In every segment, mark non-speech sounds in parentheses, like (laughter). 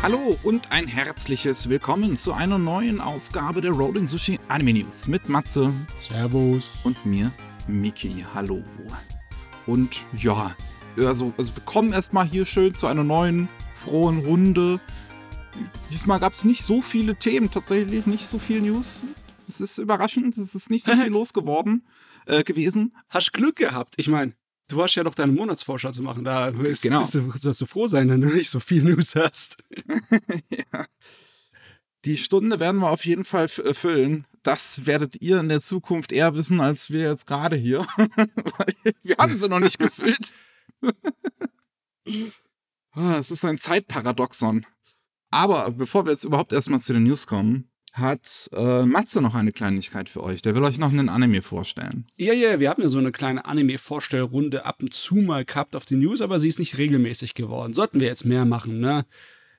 Hallo und ein herzliches Willkommen zu einer neuen Ausgabe der Rolling Sushi Anime News mit Matze Servus. und mir, Miki. Hallo. Und ja, also, also wir kommen erstmal hier schön zu einer neuen, frohen Runde. Diesmal gab es nicht so viele Themen, tatsächlich nicht so viel News. Es ist überraschend, es ist nicht so (laughs) viel los geworden äh, gewesen. Hast Glück gehabt. Ich meine, du hast ja noch deine Monatsvorschau zu machen. Da ist, Genau. bist du, sollst du froh sein, wenn du nicht so viel News hast. (laughs) ja. Die Stunde werden wir auf jeden Fall äh, füllen. Das werdet ihr in der Zukunft eher wissen, als wir jetzt gerade hier. (laughs) Weil wir haben sie noch nicht gefüllt. (laughs) Ah, Es ist ein Zeitparadoxon. Aber bevor wir jetzt überhaupt erstmal zu den News kommen, hat äh, Matze noch eine Kleinigkeit für euch. Der will euch noch einen Anime vorstellen. Ja, ja, wir haben ja so eine kleine Anime-Vorstellrunde ab und zu mal gehabt auf die News, aber sie ist nicht regelmäßig geworden. Sollten wir jetzt mehr machen, ne?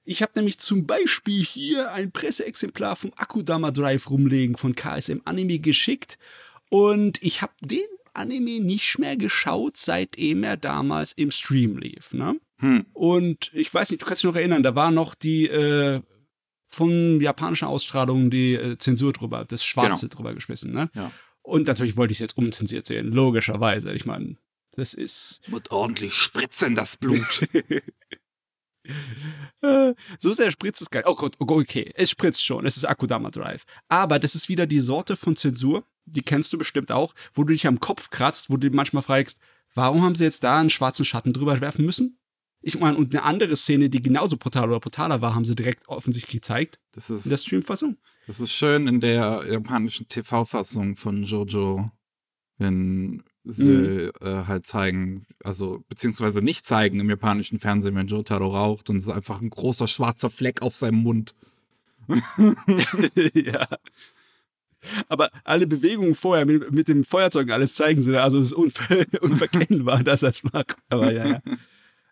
Ich habe nämlich zum Beispiel hier ein Presseexemplar vom Akudama Drive rumlegen von KSM Anime geschickt und ich habe den Anime nicht mehr geschaut, seitdem er damals im Stream lief, ne? Hm. Und ich weiß nicht, du kannst dich noch erinnern, da war noch die äh, von japanischen Ausstrahlungen die äh, Zensur drüber, das Schwarze drüber geschmissen, ne? Ja. Und natürlich wollte ich es jetzt umzensiert sehen, logischerweise. Ich meine, das ist. Wird ordentlich spritzen, das Blut. (laughs) So sehr spritzt es geil. Oh Gott, oh Gott, okay, es spritzt schon. Es ist Akudama Drive. Aber das ist wieder die Sorte von Zensur, die kennst du bestimmt auch, wo du dich am Kopf kratzt, wo du dich manchmal fragst, warum haben sie jetzt da einen schwarzen Schatten drüber werfen müssen? Ich meine, und eine andere Szene, die genauso brutal oder brutaler war, haben sie direkt offensichtlich gezeigt Das in der ist, Streamfassung. das ist schön in der japanischen TV-Fassung von Jojo, wenn sie Mhm. äh, halt zeigen, also beziehungsweise nicht zeigen im japanischen Fernsehen, wenn Jotaro raucht und es ist einfach ein großer schwarzer Fleck auf seinem Mund. (laughs) ja. Aber alle Bewegungen vorher mit, mit dem Feuerzeug alles zeigen sie da. Also es ist unver (laughs) unverkennbar, dass er es macht. Aber ja, ja.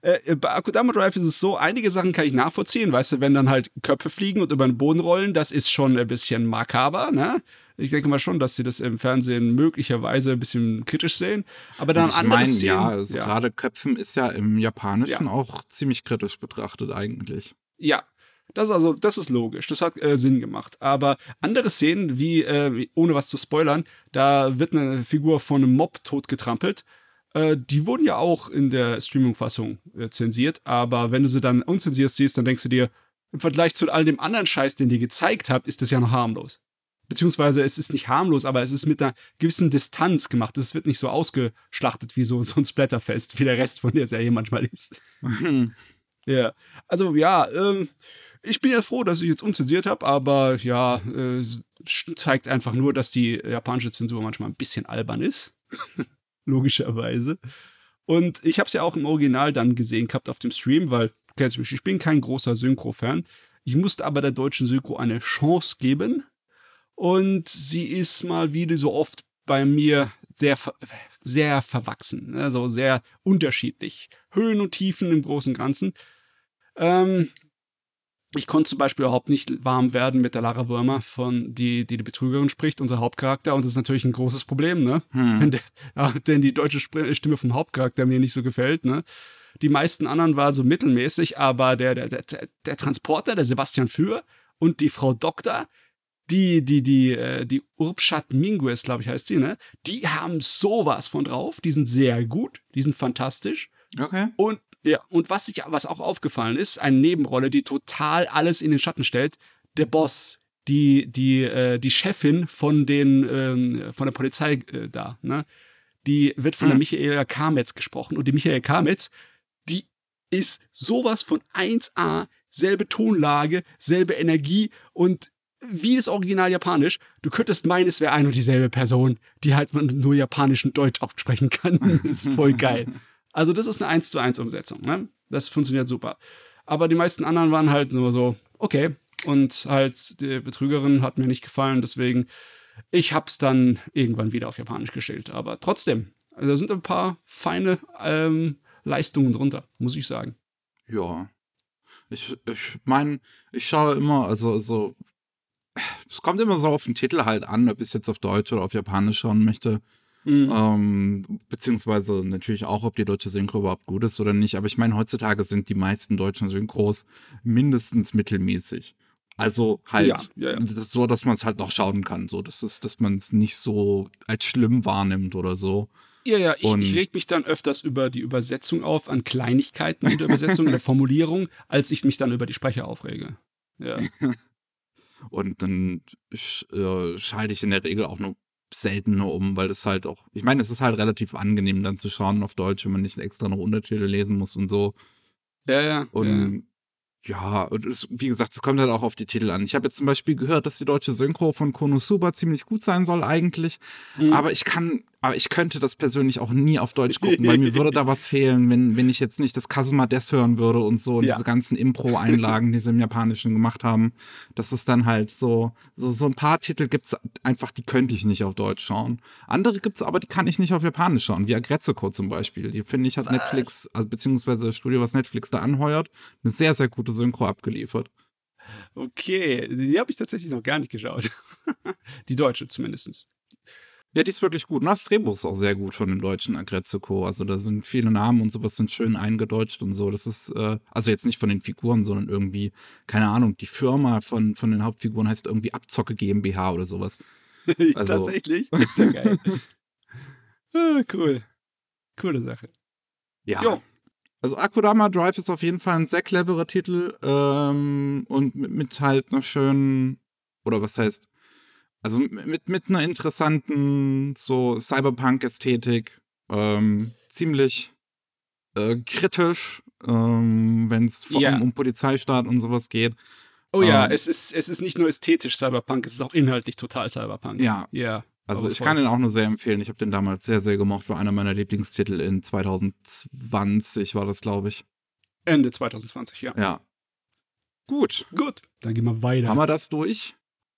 Äh, bei Akudama Drive ist es so, einige Sachen kann ich nachvollziehen. Weißt du, wenn dann halt Köpfe fliegen und über den Boden rollen, das ist schon ein bisschen makaber, ne? Ich denke mal schon, dass sie das im Fernsehen möglicherweise ein bisschen kritisch sehen. Aber dann ich andere meine, Szenen. ja, also gerade Köpfen ist ja im Japanischen Ja. auch ziemlich kritisch betrachtet eigentlich. Ja, das ist also, das ist logisch. Das hat äh, Sinn gemacht. Aber andere Szenen, wie, äh, wie- ohne was zu spoilern, da wird eine Figur von einem Mob totgetrampelt. Äh, die wurden ja auch in der Streaming-Fassung äh, zensiert. Aber wenn du sie dann unzensiert siehst, dann denkst du dir, im Vergleich zu all dem anderen Scheiß, den ihr gezeigt habt, ist das ja noch harmlos. Beziehungsweise es ist nicht harmlos, aber es ist mit einer gewissen Distanz gemacht. Es wird nicht so ausgeschlachtet wie so, (laughs) so ein Splatterfest, wie der Rest von der Serie manchmal ist. (laughs) Ja, also ja, ähm, ich bin ja froh, dass ich jetzt unzensiert habe, aber ja, äh, es zeigt einfach nur, dass die japanische Zensur manchmal ein bisschen albern ist. (laughs) Logischerweise. Und ich habe es ja auch im Original dann gesehen gehabt auf dem Stream, weil, du mich, ich bin kein großer Synchro-Fan. Ich musste aber der deutschen Synchro eine Chance geben. Und sie ist mal wieder so oft bei mir sehr, sehr verwachsen, also sehr unterschiedlich. Höhen und Tiefen im Großen und Ganzen. Ähm, ich konnte zum Beispiel überhaupt nicht warm werden mit der Lara Würmer, von die, die die Betrügerin spricht, unser Hauptcharakter. Und das ist natürlich ein großes Problem, ne? Hm. Wenn der, (laughs) ja, denn die deutsche Spr- Stimme vom Hauptcharakter mir nicht so gefällt, ne? Die meisten anderen waren so mittelmäßig, aber der, der, der, der Transporter, der Sebastian Für und die Frau Doktor, die, die, die, äh, die Urbschat Minguez, glaube ich, heißt sie, ne? Die haben sowas von drauf. Die sind sehr gut. Die sind fantastisch. Okay. Und ja, und was ich, was auch aufgefallen ist, eine Nebenrolle, die total alles in den Schatten stellt, der Boss, die, die, äh, die Chefin von den, ähm, von der Polizei äh, da, ne? Die wird von der Hm. Michaela Kametz gesprochen. Und die Michaela Kametz, die ist sowas von 1A, selbe Tonlage, selbe Energie und wie das Original Japanisch, du könntest meinen, es wäre ein und dieselbe Person, die halt nur Japanisch und Deutsch aussprechen kann. das (laughs) ist voll geil. Also das ist eine 1 zu 1 Umsetzung, ne? Das funktioniert super. Aber die meisten anderen waren halt nur so, okay. Und halt, die Betrügerin hat mir nicht gefallen, deswegen, ich hab's dann irgendwann wieder auf Japanisch gestellt. Aber trotzdem, also da sind ein paar feine ähm, Leistungen drunter, muss ich sagen. Ja. Ich, ich meine, ich schaue immer, also so, es kommt immer so auf den Titel halt an, ob ich es jetzt auf Deutsch oder auf Japanisch schauen möchte. Mhm. Ähm, beziehungsweise natürlich auch, ob die deutsche Synchro überhaupt gut ist oder nicht. Aber ich meine, heutzutage sind die meisten deutschen Synchros mindestens mittelmäßig. Also halt ja, ja, ja. Das so, dass man es halt noch schauen kann. So, das ist, dass man es nicht so als schlimm wahrnimmt oder so. Ja, ja, ich, ich reg mich dann öfters über die Übersetzung auf, an Kleinigkeiten in der Übersetzung, in der Formulierung, als ich mich dann über die Sprecher aufrege. Ja. (laughs) Und dann äh, schalte ich in der Regel auch nur selten nur um, weil das halt auch, ich meine, es ist halt relativ angenehm dann zu schauen auf Deutsch, wenn man nicht extra noch Untertitel lesen muss und so. Ja, ja. Und ja, und es, wie gesagt, es kommt halt auch auf die Titel an. Ich habe jetzt zum Beispiel gehört, dass die deutsche Synchro von Konosuba ziemlich gut sein soll eigentlich. Mhm. Aber ich kann aber ich könnte das persönlich auch nie auf Deutsch gucken, weil mir würde da was fehlen, wenn, wenn ich jetzt nicht das Kasuma Des hören würde und so, und ja. diese ganzen Impro-Einlagen, die sie im Japanischen gemacht haben. Das ist dann halt so, so, so ein paar Titel gibt's einfach, die könnte ich nicht auf Deutsch schauen. Andere gibt's aber, die kann ich nicht auf Japanisch schauen, wie Agretzeko zum Beispiel. Die finde ich hat was? Netflix, also beziehungsweise das Studio, was Netflix da anheuert, eine sehr, sehr gute Synchro abgeliefert. Okay, die habe ich tatsächlich noch gar nicht geschaut. (laughs) die deutsche zumindestens. Ja, die ist wirklich gut. Und das Drehbuch ist auch sehr gut von dem deutschen Agrezzo Also da sind viele Namen und sowas sind schön eingedeutscht und so. Das ist, äh, also jetzt nicht von den Figuren, sondern irgendwie, keine Ahnung, die Firma von, von den Hauptfiguren heißt irgendwie Abzocke GmbH oder sowas. (laughs) Also, Tatsächlich? Ist ja geil. (laughs) (laughs) ah, cool. Coole Sache. Ja. Jo. Also Akudama Drive ist auf jeden Fall ein sehr cleverer Titel ähm, und mit, mit halt einer schönen, oder was heißt, also mit, mit einer interessanten so Cyberpunk-Ästhetik, ähm, ziemlich äh, kritisch, ähm, wenn es vor allem ja. um Polizeistaat und sowas geht. Oh ja, ähm, es, ist, es ist nicht nur ästhetisch Cyberpunk, es ist auch inhaltlich total Cyberpunk. Ja. Ja. Also ich kann den auch nur sehr empfehlen. Ich habe den damals sehr, sehr gemocht. War einer meiner Lieblingstitel in 2020 war das, glaube ich. Ende 2020, ja. Ja. Gut. Gut. Dann gehen wir weiter. Haben wir das durch?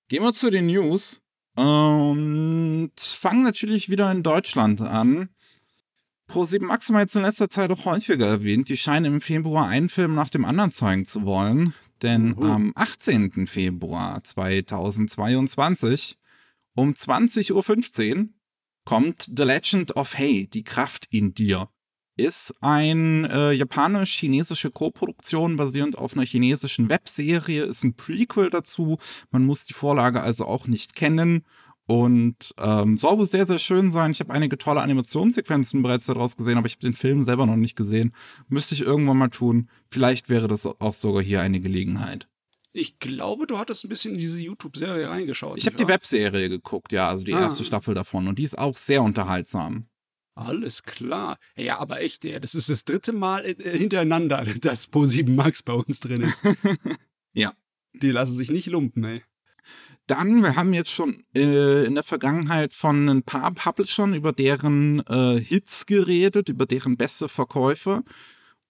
Gehen wir zu den News und fangen natürlich wieder in Deutschland an. Pro7 Max haben wir jetzt in letzter Zeit auch häufiger erwähnt. Die scheinen im Februar einen Film nach dem anderen zeigen zu wollen. Denn uh am 18. Februar 2022 um 20.15 Uhr kommt The Legend of Hey, die Kraft in dir ist ein äh, japanisch-chinesische Co-Produktion basierend auf einer chinesischen Webserie, ist ein Prequel dazu. Man muss die Vorlage also auch nicht kennen. Und ähm, soll wohl sehr, sehr schön sein. Ich habe einige tolle Animationssequenzen bereits daraus gesehen, aber ich habe den Film selber noch nicht gesehen. Müsste ich irgendwann mal tun. Vielleicht wäre das auch sogar hier eine Gelegenheit. Ich glaube, du hattest ein bisschen in diese YouTube-Serie reingeschaut. Ich habe die Webserie geguckt, ja, also die ah. erste Staffel davon. Und die ist auch sehr unterhaltsam. Alles klar. Ja, aber echt, das ist das dritte Mal äh, hintereinander, (laughs) dass Pro7 Max bei uns drin ist. (laughs) ja. Die lassen sich nicht lumpen, ey. Dann, wir haben jetzt schon äh, in der Vergangenheit von ein paar Publishern über deren äh, Hits geredet, über deren beste Verkäufe.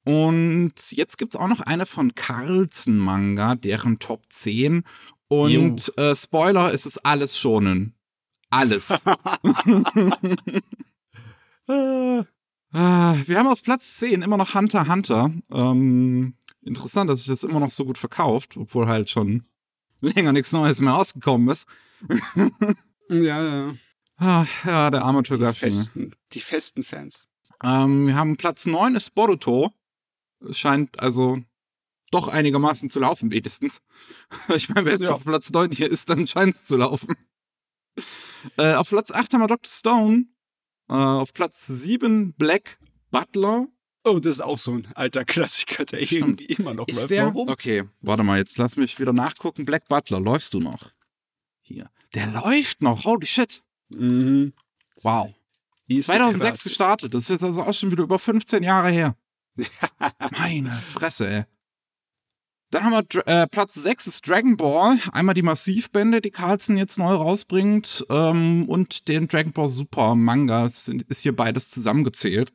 Und jetzt gibt es auch noch eine von Carlsen Manga, deren Top 10. Und äh, Spoiler, es ist alles schonen. Alles. (laughs) Äh, wir haben auf Platz 10 immer noch Hunter Hunter. Ähm, interessant, dass sich das immer noch so gut verkauft, obwohl halt schon länger nichts Neues mehr rausgekommen ist. (laughs) ja, ja. Ah, ja, der arme Die festen, die festen Fans. Ähm, wir haben Platz 9 ist Boruto. Scheint also doch einigermaßen zu laufen, wenigstens. (laughs) Ich meine, wer jetzt ja. auf Platz 9 hier ist, dann scheint es zu laufen. Äh, auf Platz 8 haben wir Dr. Stone. Äh, auf Platz 7 Black Butler. Oh, das ist auch so ein alter Klassiker, der Stimmt. irgendwie immer noch ist läuft. Der? Warum? Okay, warte mal, jetzt lass mich wieder nachgucken. Black Butler, läufst du noch? Hier. Der läuft noch, holy shit. Mhm. Wow. 2006 gestartet, das ist jetzt also auch schon wieder über 15 Jahre her. (laughs) Meine Fresse, ey. Dann haben wir äh, Platz 6 ist Dragon Ball. Einmal die Massivbände, die Carlsen jetzt neu rausbringt. Ähm, und den Dragon Ball Super Manga. Das ist hier beides zusammengezählt.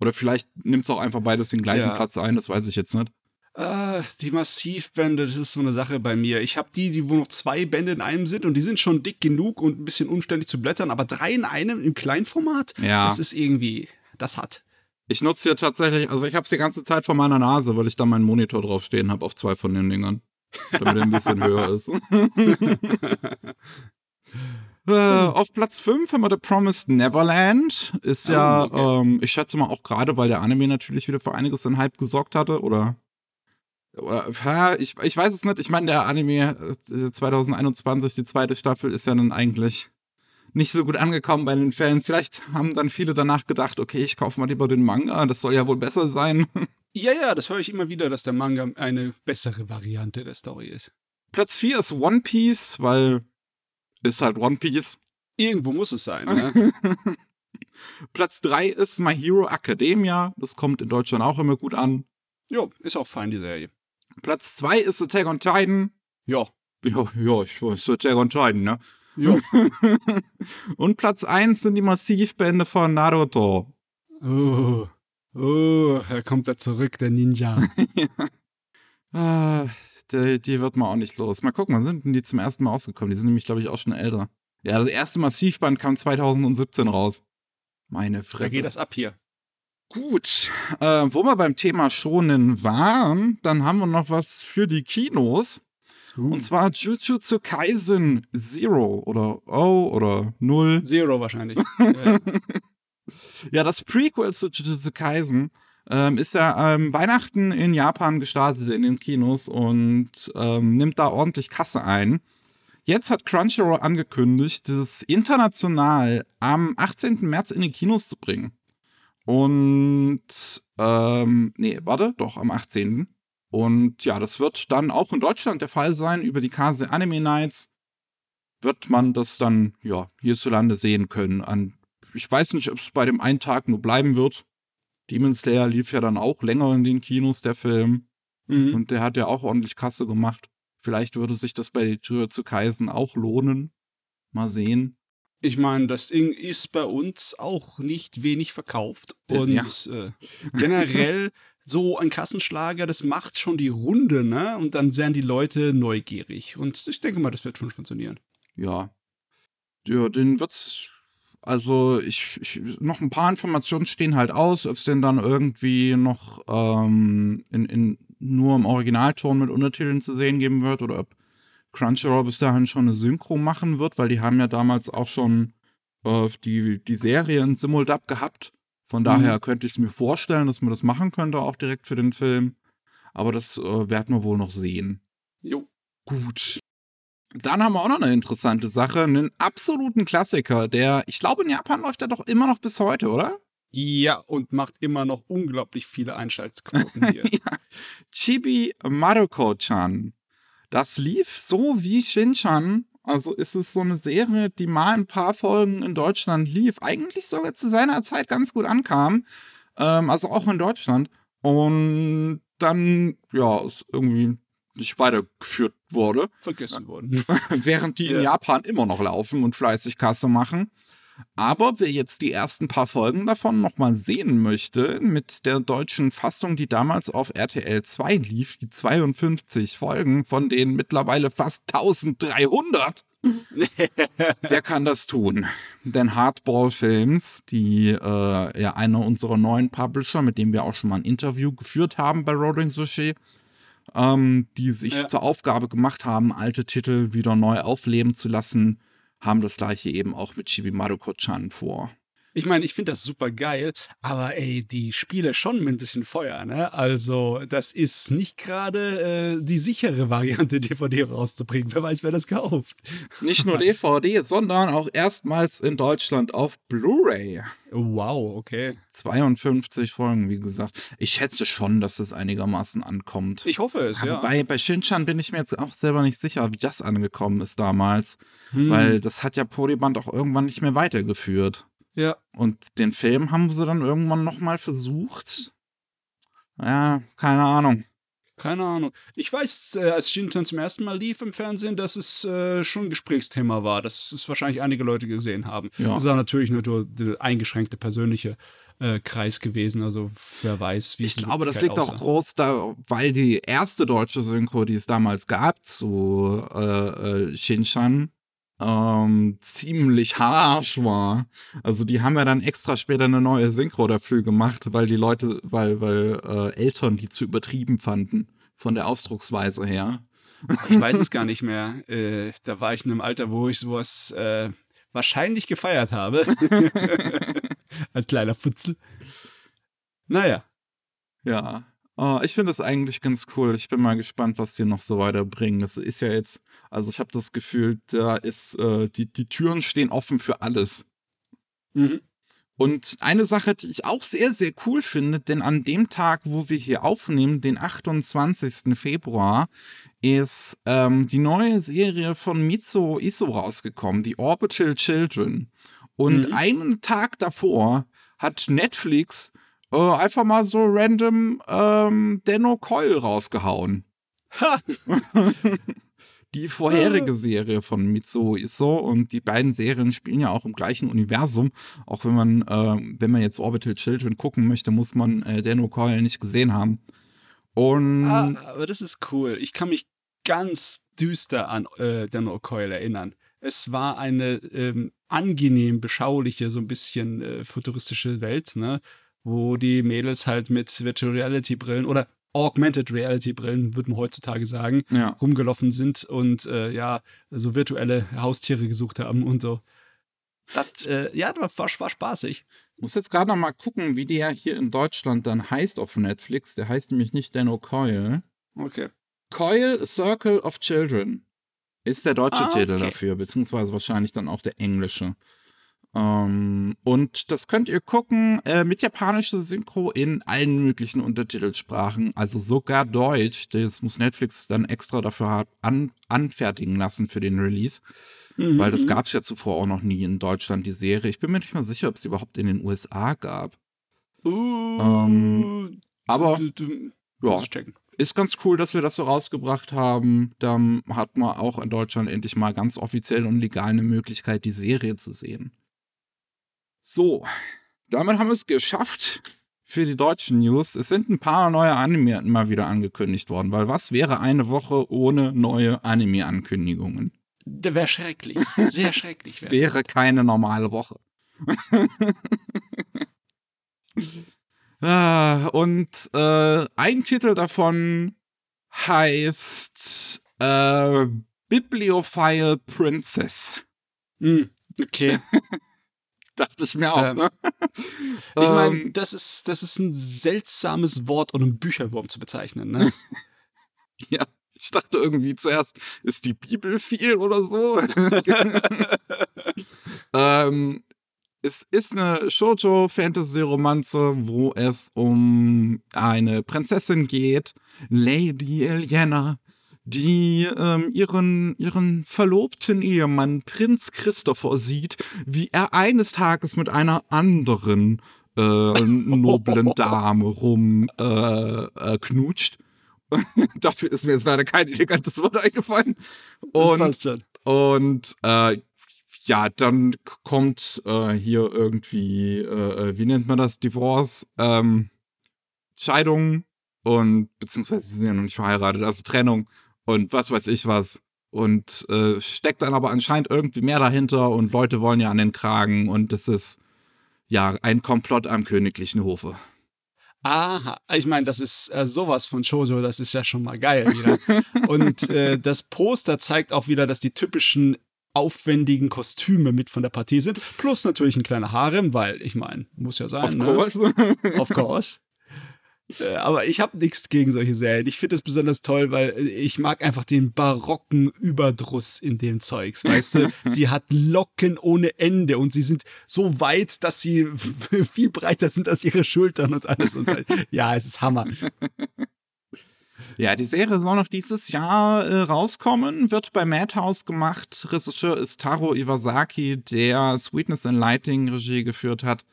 Oder vielleicht nimmt es auch einfach beides den gleichen ja. Platz ein, das weiß ich jetzt nicht. Äh, die Massivbände, das ist so eine Sache bei mir. Ich habe die, die wo noch zwei Bände in einem sind und die sind schon dick genug und ein bisschen umständlich zu blättern, aber drei in einem im Kleinformat, ja. das ist irgendwie, das hat. Ich nutze hier tatsächlich, also ich habe es die ganze Zeit vor meiner Nase, weil ich da meinen Monitor drauf stehen habe auf zwei von den Dingern. Damit er ein bisschen höher ist. (laughs) Äh, auf Platz 5 haben wir The Promised Neverland. Ist Oh, ja, okay. ähm, ich schätze mal auch gerade, weil der Anime natürlich wieder für einiges an Hype gesorgt hatte, oder? oder ich, ich weiß es nicht. Ich meine, der Anime äh, 2021, die zweite Staffel, ist ja dann eigentlich nicht so gut angekommen bei den Fans. Vielleicht haben dann viele danach gedacht, okay, ich kaufe mal lieber den Manga, das soll ja wohl besser sein. (laughs) Ja, ja, das höre ich immer wieder, dass der Manga eine bessere Variante der Story ist. Platz 4 ist One Piece, weil ist halt One Piece. Irgendwo muss es sein, ne? (laughs) Platz 3 ist My Hero Academia. Das kommt in Deutschland auch immer gut an. jo, ist auch fein, die Serie. Platz 2 ist Attack on Titan. Ja, Ja, ja, ich weiß, Attack on Titan, ne? Jo. (laughs) Und Platz 1 sind die Massivbände von Naruto. Oh, oh, da kommt er zurück, der Ninja. (laughs) Ah, die, die wird man auch nicht los. Mal gucken, wann sind denn die zum ersten Mal rausgekommen? Die sind nämlich, glaube ich, auch schon älter. Ja, das erste Massivband kam 2017 raus. Meine Da Fresse. geht das ab hier. Gut, äh, wo wir beim Thema Schonen waren, dann haben wir noch was für die Kinos. Uh. Und zwar Jujutsu Kaisen Zero oder O oder Null. Zero wahrscheinlich. (laughs) ja. Ja, das Prequel zu Jujutsu Kaisen ähm, ist ja ähm, Weihnachten in Japan gestartet in den Kinos und ähm, nimmt da ordentlich Kasse ein. Jetzt hat Crunchyroll angekündigt, das international am 18. März in die Kinos zu bringen. Und, ähm, nee, warte, doch, am 18. Und ja, das wird dann auch in Deutschland der Fall sein. Über die Kase Anime Nights wird man das dann, ja, hierzulande sehen können. An, ich weiß nicht, ob es bei dem einen Tag nur bleiben wird. Demon Slayer lief ja dann auch länger in den Kinos, der Film. Mhm. Und der hat ja auch ordentlich Kasse gemacht. Vielleicht würde sich das bei Jujutsu Kaisen auch lohnen. Mal sehen. Ich meine, das Ding ist bei uns auch nicht wenig verkauft. Äh, Und ja. äh, generell (laughs) so ein Kassenschlager, das macht schon die Runde, ne? Und dann werden die Leute neugierig. Und ich denke mal, das wird schon funktionieren. Ja. Ja, den wird's. Also, ich, ich, noch ein paar Informationen stehen halt aus, ob es den dann irgendwie noch ähm, in, in, nur im Originalton mit Untertiteln zu sehen geben wird oder ob Crunchyroll bis dahin schon eine Synchro machen wird, weil die haben ja damals auch schon äh, die, die Serie in Simuldub gehabt. Von daher könnte ich es mir vorstellen, dass man das machen könnte, auch direkt für den Film. Aber das äh, werden wir wohl noch sehen. Jo. Gut. Dann haben wir auch noch eine interessante Sache, einen absoluten Klassiker, der, ich glaube, in Japan läuft der doch immer noch bis heute, oder? Ja, und macht immer noch unglaublich viele Einschaltquoten hier. (laughs) Chibi Maruko-chan. Das lief so wie Shin-chan. Also ist es so eine Serie, die mal ein paar Folgen in Deutschland lief. Eigentlich sogar zu seiner Zeit ganz gut ankam. Ähm, also auch in Deutschland. Und dann, ja, es irgendwie nicht weitergeführt wurde. Vergessen worden. (laughs) während die in Ja. Japan immer noch laufen und fleißig Kasse machen. Aber wer jetzt die ersten paar Folgen davon nochmal sehen möchte, mit der deutschen Fassung, die damals auf RTL 2 lief, die 52 Folgen, von denen mittlerweile fast 1300, (laughs) der kann das tun. Denn Hardball Films, die äh, ja einer unserer neuen Publisher, mit dem wir auch schon mal ein Interview geführt haben bei Rolling Sushi, ähm, die sich Ja. zur Aufgabe gemacht haben, alte Titel wieder neu aufleben zu lassen, haben das gleiche eben auch mit Chibi Maruko-chan vor. Ich meine, ich finde das super geil, aber ey, die Spiele schon mit ein bisschen Feuer, ne? Also, das ist nicht gerade äh, die sichere (laughs) Variante, DVD rauszubringen. Wer weiß, wer das kauft. Nicht nur (laughs) DVD, sondern auch erstmals in Deutschland auf Blu-ray. Wow, okay. 52 Folgen, wie gesagt. Ich schätze schon, dass es einigermaßen ankommt. Ich hoffe es, Aber ja. bei, bei Shinchan bin ich mir jetzt auch selber nicht sicher, wie das angekommen ist damals. Hm, Weil das hat ja Polyband auch irgendwann nicht mehr weitergeführt. Ja. Und den Film haben sie dann irgendwann nochmal versucht. Ja, keine Ahnung. Keine Ahnung. Ich weiß, äh, als Shintan zum ersten Mal lief im Fernsehen, dass es äh, schon ein Gesprächsthema war, dass es wahrscheinlich einige Leute gesehen haben. Ja. Das ist auch natürlich nur der eingeschränkte persönliche äh, Kreis gewesen. Also wer weiß, wie es Ich glaube, das liegt auch aussah. groß da, weil die erste deutsche Synchro, die es damals gab zu äh, äh, Shinchan, ähm, ziemlich harsch war. Also die haben ja dann extra später eine neue Synchro dafür gemacht, weil die Leute, weil, weil äh, Eltern die zu übertrieben fanden von der Ausdrucksweise her. Ich weiß es gar nicht mehr. Äh, da war ich in einem Alter, wo ich sowas äh, wahrscheinlich gefeiert habe. (laughs) Als kleiner Futzel. Naja. Ja. Oh, ich finde das eigentlich ganz cool. Ich bin mal gespannt, was die noch so weiterbringen. Das ist ja jetzt, also ich habe das Gefühl, da ist, äh, die, die Türen stehen offen für alles. Mhm. Und eine Sache, die ich auch sehr, sehr cool finde, denn an dem Tag, wo wir hier aufnehmen, den 28. Februar, ist ähm, die neue Serie von Mitsuo Iso rausgekommen, The Orbital Children. Und mhm. einen Tag davor hat Netflix äh, einfach mal so random ähm, Denno Coil rausgehauen. Ha! (laughs) die vorherige Serie von Mitsuo Iso und die beiden Serien spielen ja auch im gleichen Universum. Auch wenn man, äh, wenn man jetzt Orbital Children gucken möchte, muss man äh, Denno Coil nicht gesehen haben. Und ah, aber das ist cool. Ich kann mich ganz düster an äh, Denno Coil erinnern. Es war eine ähm, angenehm beschauliche, so ein bisschen äh, futuristische Welt, ne? Wo die Mädels halt mit Virtual Reality Brillen oder Augmented Reality Brillen, würde man heutzutage sagen, ja. rumgelaufen sind und äh, ja, so virtuelle Haustiere gesucht haben und so. Das, äh, ja, das war, war spaßig. Muss jetzt gerade noch mal gucken, wie der hier in Deutschland dann heißt auf Netflix. Der heißt nämlich nicht Dano Coil. Okay. Coil Circle of Children ist der deutsche ah, Titel dafür, beziehungsweise wahrscheinlich dann auch der englische. Ähm, und das könnt ihr gucken äh, mit japanischer Synchro in allen möglichen Untertitelsprachen, also sogar Deutsch. Das muss Netflix dann extra dafür an, anfertigen lassen für den Release. Mhm. Weil das gab es ja zuvor auch noch nie in Deutschland, die Serie. Ich bin mir nicht mal sicher, ob es überhaupt in den USA gab. Uh, ähm, aber du, du, du ja, ist ganz cool, dass wir das so rausgebracht haben. Da hat man auch in Deutschland endlich mal ganz offiziell und legal eine Möglichkeit, die Serie zu sehen. So, damit haben wir es geschafft für die deutschen News. Es sind ein paar neue Anime mal wieder angekündigt worden, weil was wäre eine Woche ohne neue Anime-Ankündigungen? Das wäre schrecklich. Sehr schrecklich. Es wäre keine normale Woche. (laughs) ah, und äh, ein Titel davon heißt äh, Bibliophile Princess. Mm, okay. (laughs) Dachte ich mir auch. (laughs) Ähm, ne? ich meine, das ist, das ist ein seltsames Wort, um einen Bücherwurm zu bezeichnen. Ne? (laughs) ja, ich dachte irgendwie zuerst, ist die Bibel viel oder so? (laughs) ähm, es ist eine Shoujo-Fantasy-Romanze, wo es um eine Prinzessin geht, Lady Eliana, die ähm, ihren, ihren verlobten Ehemann Prinz Christopher sieht, wie er eines Tages mit einer anderen äh, noblen (laughs) Dame rum äh, äh, knutscht. (laughs) Dafür ist mir jetzt leider kein elegantes Wort eingefallen. Und. Und äh, ja, dann kommt äh, hier irgendwie, äh, äh, wie nennt man das, Divorce, ähm, Scheidung und beziehungsweise sie sind ja noch nicht verheiratet, also Trennung und was weiß ich was. Und äh, steckt dann aber anscheinend irgendwie mehr dahinter und Leute wollen ja an den Kragen und das ist ja ein Komplott am königlichen Hofe. Aha, ich meine, das ist äh, sowas von Shoujo, das ist ja schon mal geil wieder. und äh, das Poster zeigt auch wieder, dass die typischen aufwendigen Kostüme mit von der Partie sind. Plus natürlich ein kleiner Harem, weil ich meine, muss ja sein. Of ne? course. of course. Äh, aber ich habe nichts gegen solche Serien. Ich finde es besonders toll, weil äh, ich mag einfach den barocken Überdruss in dem Zeugs. Weißt du, (laughs) sie hat Locken ohne Ende und sie sind so weit, dass sie (laughs) viel breiter sind als ihre Schultern und alles. Und halt, ja, es ist Hammer. Ja, die Serie soll noch dieses Jahr äh, rauskommen, wird bei Madhouse gemacht. Regisseur ist Taro Iwasaki, der Sweetness and Lighting Regie geführt hat.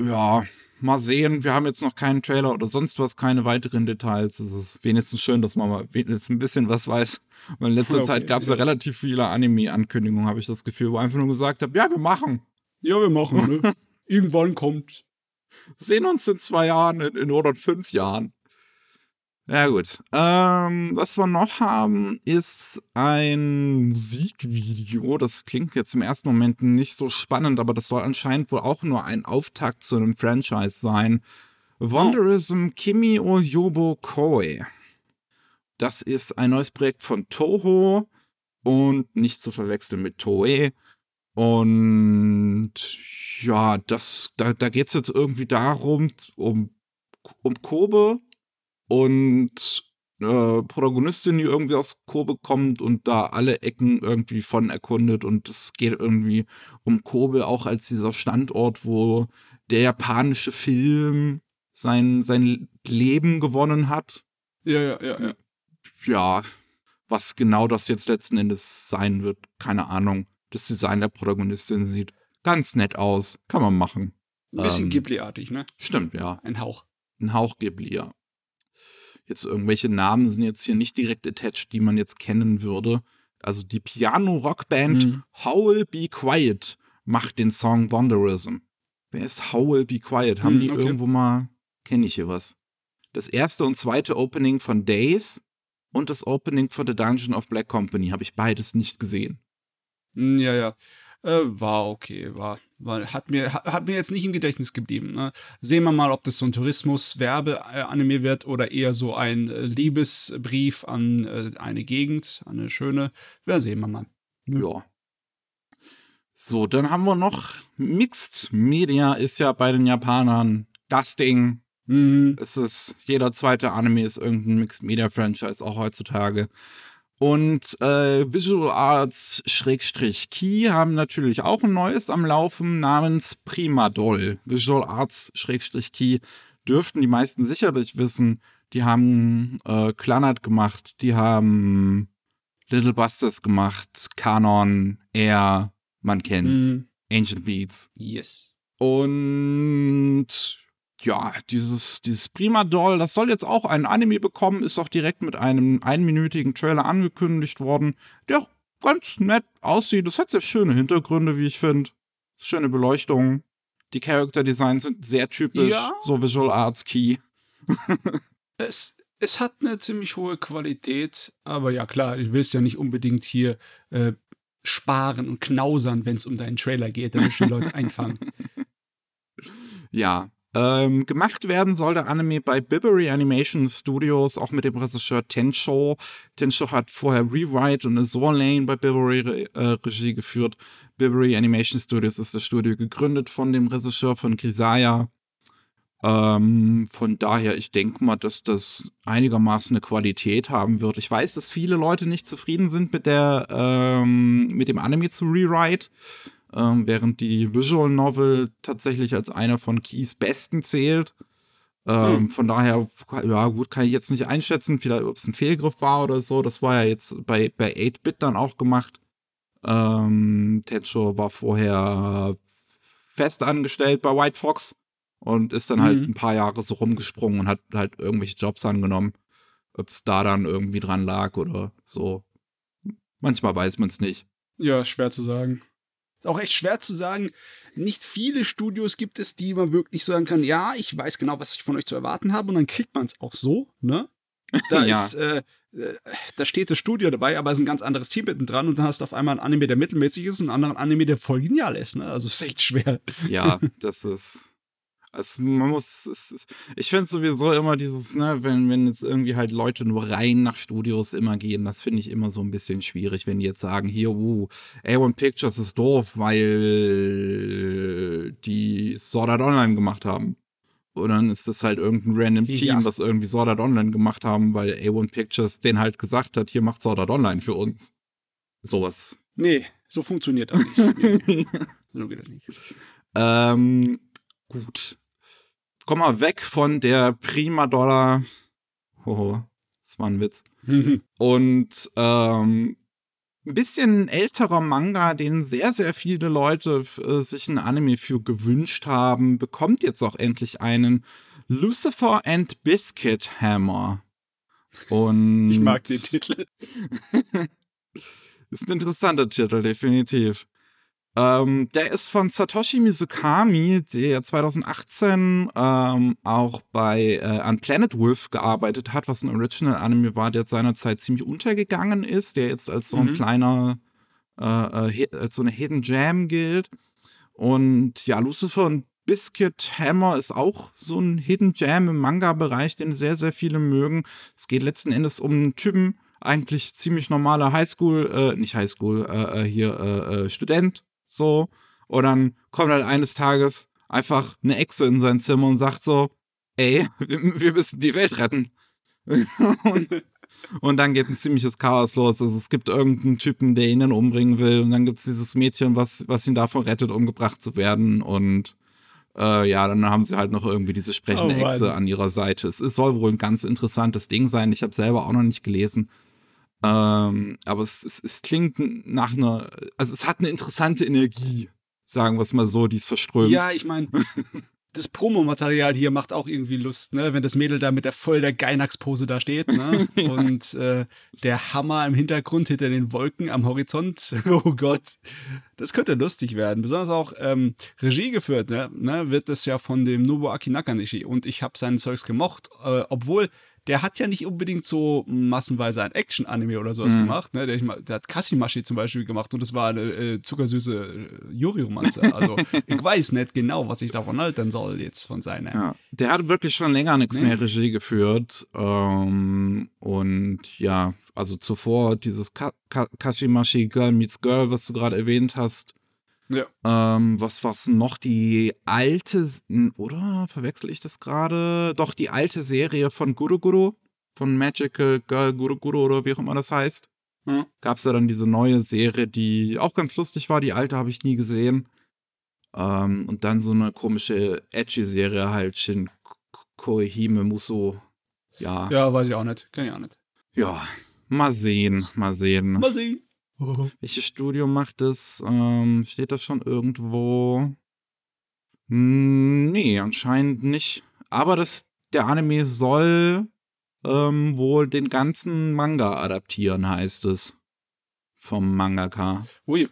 Ja, mal sehen. Wir haben jetzt noch keinen Trailer oder sonst was, keine weiteren Details. Es ist wenigstens schön, dass man mal wenigstens ein bisschen was weiß. Weil in letzter okay, Zeit gab es ja. ja relativ viele Anime-Ankündigungen, habe ich das Gefühl, wo einfach nur gesagt habe, ja, wir machen. Ja, wir machen, ne? (laughs) Irgendwann kommt. Sehen uns in zwei Jahren, in, in oder fünf Jahren. Ja, gut. Ähm, was wir noch haben, ist ein Musikvideo. Das klingt jetzt im ersten Moment nicht so spannend, aber das soll anscheinend wohl auch nur ein Auftakt zu einem Franchise sein. Wonderism Kimi o Yobo Koi. Das ist ein neues Projekt von Toho und nicht zu verwechseln mit Toei. Und ja, das, da, da geht es jetzt irgendwie darum, um, um Kobe und äh, Protagonistin, die irgendwie aus Kobe kommt und da alle Ecken irgendwie von erkundet. Und es geht irgendwie um Kobe auch als dieser Standort, wo der japanische Film sein, sein Leben gewonnen hat. Ja, ja, ja, ja. Ja, was genau das jetzt letzten Endes sein wird, keine Ahnung. Das Design der Protagonistin sieht ganz nett aus. Kann man machen. Ein bisschen Ähm, Ghibli-artig, ne? Stimmt, ja. Ein Hauch. Ein Hauch Ghibli, ja. Jetzt irgendwelche Namen sind jetzt hier nicht direkt attached, die man jetzt kennen würde. Also die Piano-Rockband Mhm. Howl Be Quiet macht den Song Wanderism. Wer ist Howl Be Quiet? Haben Hm, die okay. irgendwo mal, kenne ich hier was. Das erste und zweite Opening von Days und das Opening von The Dungeon of Black Company habe ich beides nicht gesehen. Hm, Ja, ja. Äh, war okay, war, war hat mir hat, mir jetzt nicht im Gedächtnis geblieben. Ne? Sehen wir mal, ob das so ein Tourismus-Werbe-Anime wird oder eher so ein äh, Liebesbrief an äh, eine Gegend, eine schöne. Ja, sehen wir mal. Mhm. Ja. So, dann haben wir noch Mixed Media ist ja bei den Japanern das Ding. Mhm. Es ist, jeder zweite Anime ist irgendein Mixed Media Franchise, auch heutzutage. Und äh, Visual Arts Schrägstrich Key haben natürlich auch ein neues am Laufen namens Prima Doll. Visual Arts Schrägstrich Key dürften die meisten sicherlich wissen. Die haben äh, Clannad gemacht, die haben Little Busters gemacht, Canon, Air, man kennt's, Mhm. Ancient Beats. Yes. Und ja, dieses, dieses Prima Doll, das soll jetzt auch ein Anime bekommen, ist auch direkt mit einem einminütigen Trailer angekündigt worden, der auch ganz nett aussieht. Das hat sehr schöne Hintergründe, wie ich finde. Schöne Beleuchtung. Die Character Designs sind sehr typisch, Ja. so Visual Arts Key. (laughs) Es, es hat eine ziemlich hohe Qualität, aber ja klar, du willst ja nicht unbedingt hier äh, sparen und knausern, wenn es um deinen Trailer geht, damit die Leute einfangen. (laughs) Ja. Ähm, gemacht werden soll der Anime bei Bibury Animation Studios, auch mit dem Regisseur Tensho. Tensho hat vorher Rewrite und Azure Lane bei Bibury Re äh, Regie geführt. Bibury Animation Studios ist das Studio gegründet von dem Regisseur von Grisaya. Ähm, von daher, ich denke mal, dass das einigermaßen eine Qualität haben wird. Ich weiß, dass viele Leute nicht zufrieden sind mit der, ähm, mit dem Anime zu Rewrite ähm, während die Visual Novel tatsächlich als einer von Keys besten zählt. Ähm, Hm. Von daher, ja gut, kann ich jetzt nicht einschätzen, vielleicht ob es ein Fehlgriff war oder so. Das war ja jetzt bei, bei 8-Bit dann auch gemacht. Ähm, Tencho war vorher fest angestellt bei White Fox und ist dann halt Mhm. ein paar Jahre so rumgesprungen und hat halt irgendwelche Jobs angenommen. Ob es da dann irgendwie dran lag oder so. Manchmal weiß man es nicht. Ja, schwer zu sagen. Ist auch echt schwer zu sagen. Nicht viele Studios gibt es, die man wirklich sagen kann, ja, ich weiß genau, was ich von euch zu erwarten habe und dann kriegt man es auch so, ne? Da (laughs) Ja. ist, äh, äh, da steht das Studio dabei, aber es ist ein ganz anderes Team mitten dran und dann hast du auf einmal einen Anime, der mittelmäßig ist und einen anderen Anime, der voll genial ist, ne? Also ist echt schwer. Ja, (laughs) das ist. Also man muss, es ist, ich finde sowieso immer dieses, ne, wenn, wenn jetzt irgendwie halt Leute nur rein nach Studios immer gehen, das finde ich immer so ein bisschen schwierig, wenn die jetzt sagen, hier, uh, A1 Pictures ist doof, weil die Sword Art Online gemacht haben. Und dann ist das halt irgendein random Team, Ja. was irgendwie Sword Art Online gemacht haben, weil A1 Pictures den halt gesagt hat, hier macht Sword Art Online für uns. Sowas. Nee, so funktioniert das nicht. Nee, (laughs) nee. so geht das nicht. Ähm, gut. Komm mal weg von der Prima Dollar. Hoho, das war ein Witz. (laughs) Und ähm, ein bisschen älterer Manga, den sehr, sehr viele Leute äh, sich ein Anime für gewünscht haben, bekommt jetzt auch endlich einen Lucifer and Biscuit Hammer. Und Ich mag den Titel. (laughs) ist ein interessanter Titel, definitiv. Ähm, der ist von Satoshi Mizukami, der 2018 ähm, auch bei äh, an Planet Wolf gearbeitet hat, was ein Original-Anime war, der seinerzeit ziemlich untergegangen ist, der jetzt als so ein Mhm. kleiner, äh, äh, als so eine Hidden Jam gilt. Und ja, Lucifer und Biscuit Hammer ist auch so ein Hidden Jam im Manga-Bereich, den sehr, sehr viele mögen. Es geht letzten Endes um einen Typen, eigentlich ziemlich normaler Highschool, äh, nicht Highschool, äh, äh, hier, äh, äh, Student, so. Und dann kommt halt eines Tages einfach eine Echse in sein Zimmer und sagt so, ey, (laughs) wir, wir müssen die Welt retten. (laughs) und, und, dann geht ein ziemliches Chaos los. Also es gibt irgendeinen Typen, der ihn dann umbringen will. Und dann gibt es dieses Mädchen, was, was ihn davon rettet, umgebracht zu werden. Und äh, ja, dann haben sie halt noch irgendwie diese sprechende oh, Echse an ihrer Seite. Es, es, soll wohl ein ganz interessantes Ding sein. Ich habe selber auch noch nicht gelesen. Ähm, aber es, es, es klingt nach einer, also es hat eine interessante Energie, sagen wir es mal so, die es verströmt. Ja, ich meine, das Promomaterial hier macht auch irgendwie Lust, ne? Wenn das Mädel da mit der voll der Gainax-Pose da steht, ne? (laughs) ja. Und äh, der Hammer im Hintergrund hinter den Wolken am Horizont. (laughs) oh Gott. Das könnte lustig werden. Besonders auch ähm, Regie geführt, ne? ne? Wird das ja von dem Nobuaki Nakanishi. Und ich habe seinen Zeugs gemocht, äh, obwohl der hat ja nicht unbedingt so massenweise ein Action-Anime oder sowas mhm. gemacht. Ne? Der, der, hat Kashimashi zum Beispiel gemacht und das war eine äh, zuckersüße äh, Yuri-Romanze. Also (laughs) ich weiß nicht genau, was ich davon halten soll jetzt von seiner. Ja, der hat wirklich schon länger nichts nee. mehr Regie geführt. Ähm, und ja, also zuvor dieses Ka Ka Kashimashi Girl Meets Girl, was du gerade erwähnt hast, ja. Ähm, was war's noch? Die alte, oder verwechsel ich das gerade? Doch, die alte Serie von Guru Guru, von Magical Girl Guru Guru oder wie auch immer das heißt. Hm. Gab's da dann diese neue Serie, die auch ganz lustig war. Die alte habe ich nie gesehen. Ähm, und dann so eine komische Edgy-Serie halt, Shin Koihime Muso. Ja. Ja, weiß ich auch nicht. Kenn ich auch nicht. Ja, mal sehen, mal sehen. Mal sehen. Welches Studio macht es? Ähm, steht das schon irgendwo? Hm, nee, anscheinend nicht. Aber das, der Anime soll ähm, wohl den ganzen Manga adaptieren, heißt es. Vom Mangaka. Ui.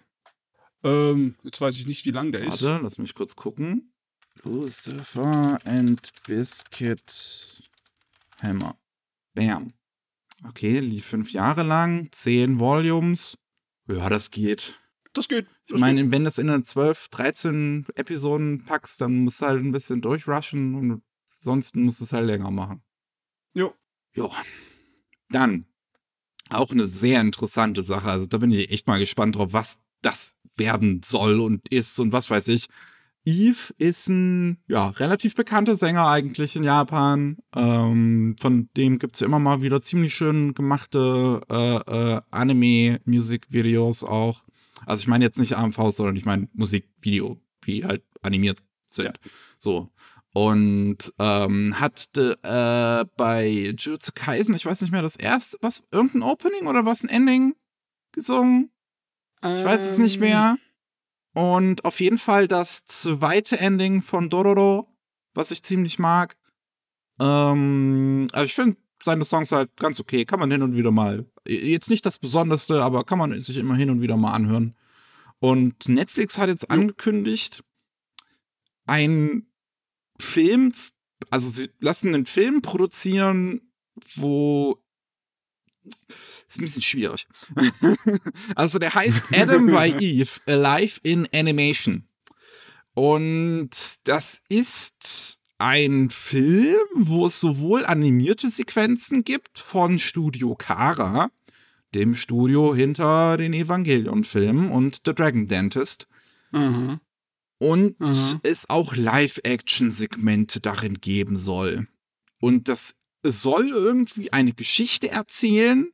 Ähm, jetzt weiß ich nicht, wie lang der Warte, ist. Warte, lass mich kurz gucken. Lucifer and Biscuit Hammer. Bam. Okay, lief fünf Jahre lang, zehn Volumes. Ja, das geht. Das geht. Das ich meine, wenn du es in eine 12, 13 Episoden packst, dann musst du halt ein bisschen durchrushen und sonst musst du es halt länger machen. Jo. Jo. Dann auch eine sehr interessante Sache. Also da bin ich echt mal gespannt drauf, was das werden soll und ist und was weiß ich. Eve ist ein ja, relativ bekannter Sänger eigentlich in Japan. Ähm, von dem gibt es ja immer mal wieder ziemlich schön gemachte äh, äh, Anime-Music-Videos auch. Also ich meine jetzt nicht AMV, sondern ich meine Musikvideo, die halt animiert sind. Ja. So. Und ähm, hat äh, bei Jujutsu Kaisen, ich weiß nicht mehr, das erste, was, irgendein Opening oder was, ein Ending gesungen? Ich weiß es nicht mehr. Und auf jeden Fall das zweite Ending von Dororo, was ich ziemlich mag. Ähm, also ich finde seine Songs halt ganz okay. Kann man hin und wieder mal. Jetzt nicht das Besonderste, aber kann man sich immer hin und wieder mal anhören. Und Netflix hat jetzt angekündigt, ein Film, also sie lassen einen Film produzieren, wo ist ein bisschen schwierig. (laughs) also der heißt Adam by (laughs) Eve, Alive in Animation. Und das ist ein Film, wo es sowohl animierte Sequenzen gibt von Studio Kara, dem Studio hinter den Evangelion-Filmen und The Dragon Dentist. Mhm. Und mhm. es auch Live-Action-Segmente darin geben soll. Und das soll irgendwie eine Geschichte erzählen,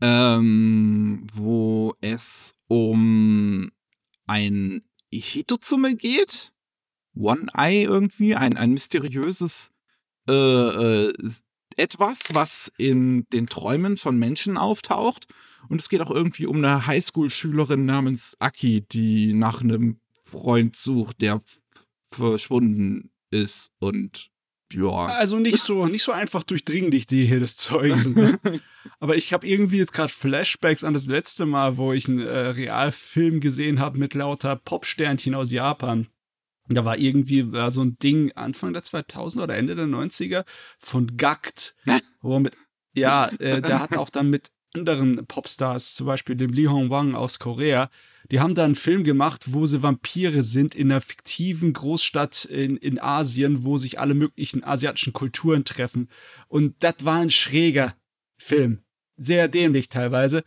ähm, wo es um ein Hitozume geht. One-Eye irgendwie, ein, ein mysteriöses äh, äh, etwas, was in den Träumen von Menschen auftaucht. Und es geht auch irgendwie um eine Highschool-Schülerin namens Aki, die nach einem Freund sucht, der verschwunden ist und ja. Also nicht so, nicht so einfach durchdringlich, die hier das Zeug sind. Ne? (laughs) Aber ich habe irgendwie jetzt gerade Flashbacks an das letzte Mal, wo ich einen äh, Realfilm gesehen habe mit lauter Popsternchen aus Japan. Da war irgendwie äh, so ein Ding Anfang der 2000er oder Ende der 90er von (laughs) mit, ja, äh, der hat auch dann mit anderen Popstars, zum Beispiel dem Lee Hong Wang aus Korea, die haben da einen Film gemacht, wo sie Vampire sind in einer fiktiven Großstadt in, in Asien, wo sich alle möglichen asiatischen Kulturen treffen. Und das war ein schräger Film. Sehr dämlich teilweise.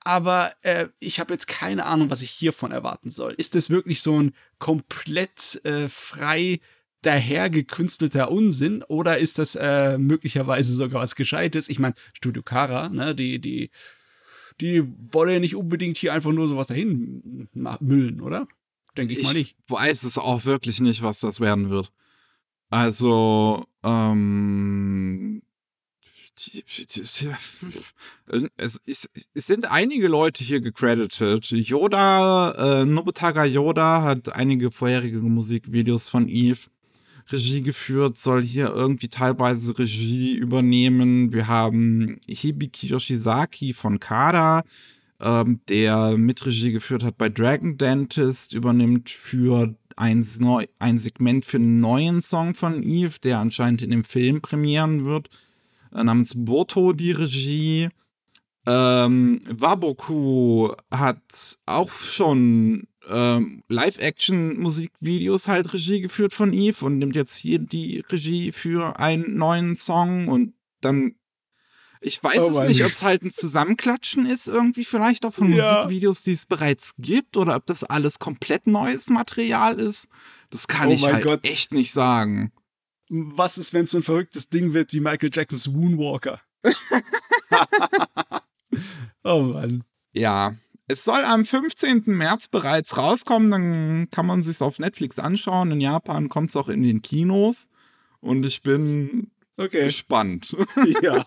aber äh, ich habe jetzt keine Ahnung, was ich hiervon erwarten soll. Ist das wirklich so ein komplett äh, frei dahergekünstelter Unsinn oder ist das äh, möglicherweise sogar was Gescheites? Ich meine, Studio Kara, ne, die, die, die wollen ja nicht unbedingt hier einfach nur sowas dahin müllen, oder? Denke ich, ich mal nicht. Ich weiß es auch wirklich nicht, was das werden wird. Also, ähm, es, es, es, sind einige Leute hier gecredited. Yoda, äh, Nobutaga Yoda hat einige vorherige Musikvideos von Eve Regie geführt, soll hier irgendwie teilweise Regie übernehmen. Wir haben Hibiki Yoshizaki von Kada, ähm, der Mitregie geführt hat bei Dragon Dentist, übernimmt für ein, ein Segment für einen neuen Song von Eve, der anscheinend in dem Film premieren wird, äh, namens Boto die Regie. Ähm, Waboku hat auch schon ähm, Live-Action-Musikvideos halt Regie geführt von Eve und nimmt jetzt hier die Regie für einen neuen Song und dann ich weiß oh es nicht, ob es halt ein Zusammenklatschen ist, irgendwie vielleicht auch von ja. Musikvideos, die es bereits gibt, oder ob das alles komplett neues Material ist. Das kann oh ich halt Gott. echt nicht sagen. Was ist, wenn es so ein verrücktes Ding wird wie Michael Jacksons Moonwalker? (laughs) (laughs) oh Mann. Ja, es soll am 15. März bereits rauskommen, dann kann man sich auf Netflix anschauen. In Japan kommt es auch in den Kinos und ich bin okay. gespannt. (laughs) Ja.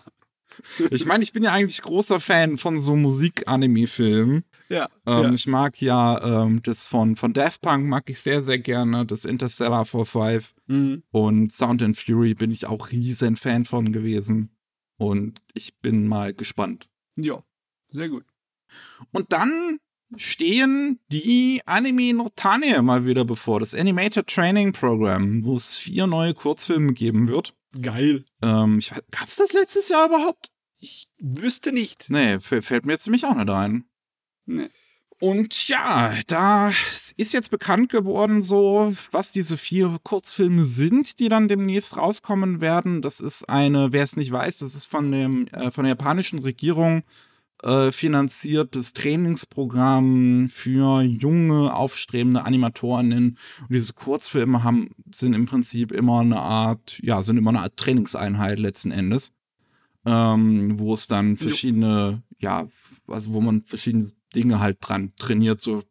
ich meine, ich bin ja eigentlich großer Fan von so Musik-Anime-Filmen. Ja, ähm, ja, Ich mag ja ähm, das von, von Daft Punk mag ich sehr, sehr gerne. Das Interstellar 45 mhm. und Sound and Fury bin ich auch riesen Fan von gewesen. Und ich bin mal gespannt. Ja, sehr gut. Und dann stehen die Anime Notane mal wieder bevor. Das Animated Training Program, wo es vier neue Kurzfilme geben wird. Geil. Ähm, ich, gab's das letztes Jahr überhaupt? Ich wüsste nicht. Nee, fällt mir jetzt nämlich auch nicht ein. Nee. Und ja, da ist jetzt bekannt geworden, so was diese vier Kurzfilme sind, die dann demnächst rauskommen werden. Das ist eine, wer es nicht weiß, das ist von dem äh, von der japanischen Regierung äh, finanziertes Trainingsprogramm für junge, aufstrebende Animatorinnen. Und diese Kurzfilme haben, sind im Prinzip immer eine Art, ja, sind immer eine Art Trainingseinheit letzten Endes. Ähm, wo es dann verschiedene, ja, also wo man verschiedene Dinge halt dran trainiert, so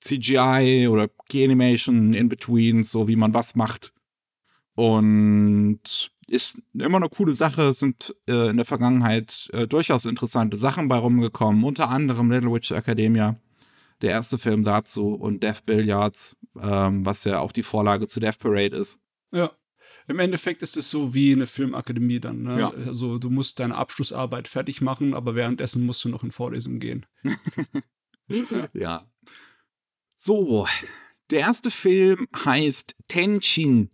CGI oder Key-Animation, In-Between, so wie man was macht. Und ist immer eine coole Sache, sind äh, in der Vergangenheit äh, durchaus interessante Sachen bei rumgekommen, unter anderem Little Witch Academia, der erste Film dazu und Death Billiards, ähm, was ja auch die Vorlage zu Death Parade ist. Ja. Im Endeffekt ist es so wie eine Filmakademie dann. Ne? Ja. Also du musst deine Abschlussarbeit fertig machen, aber währenddessen musst du noch in Vorlesungen gehen. (laughs) ja. So, der erste Film heißt Tenchin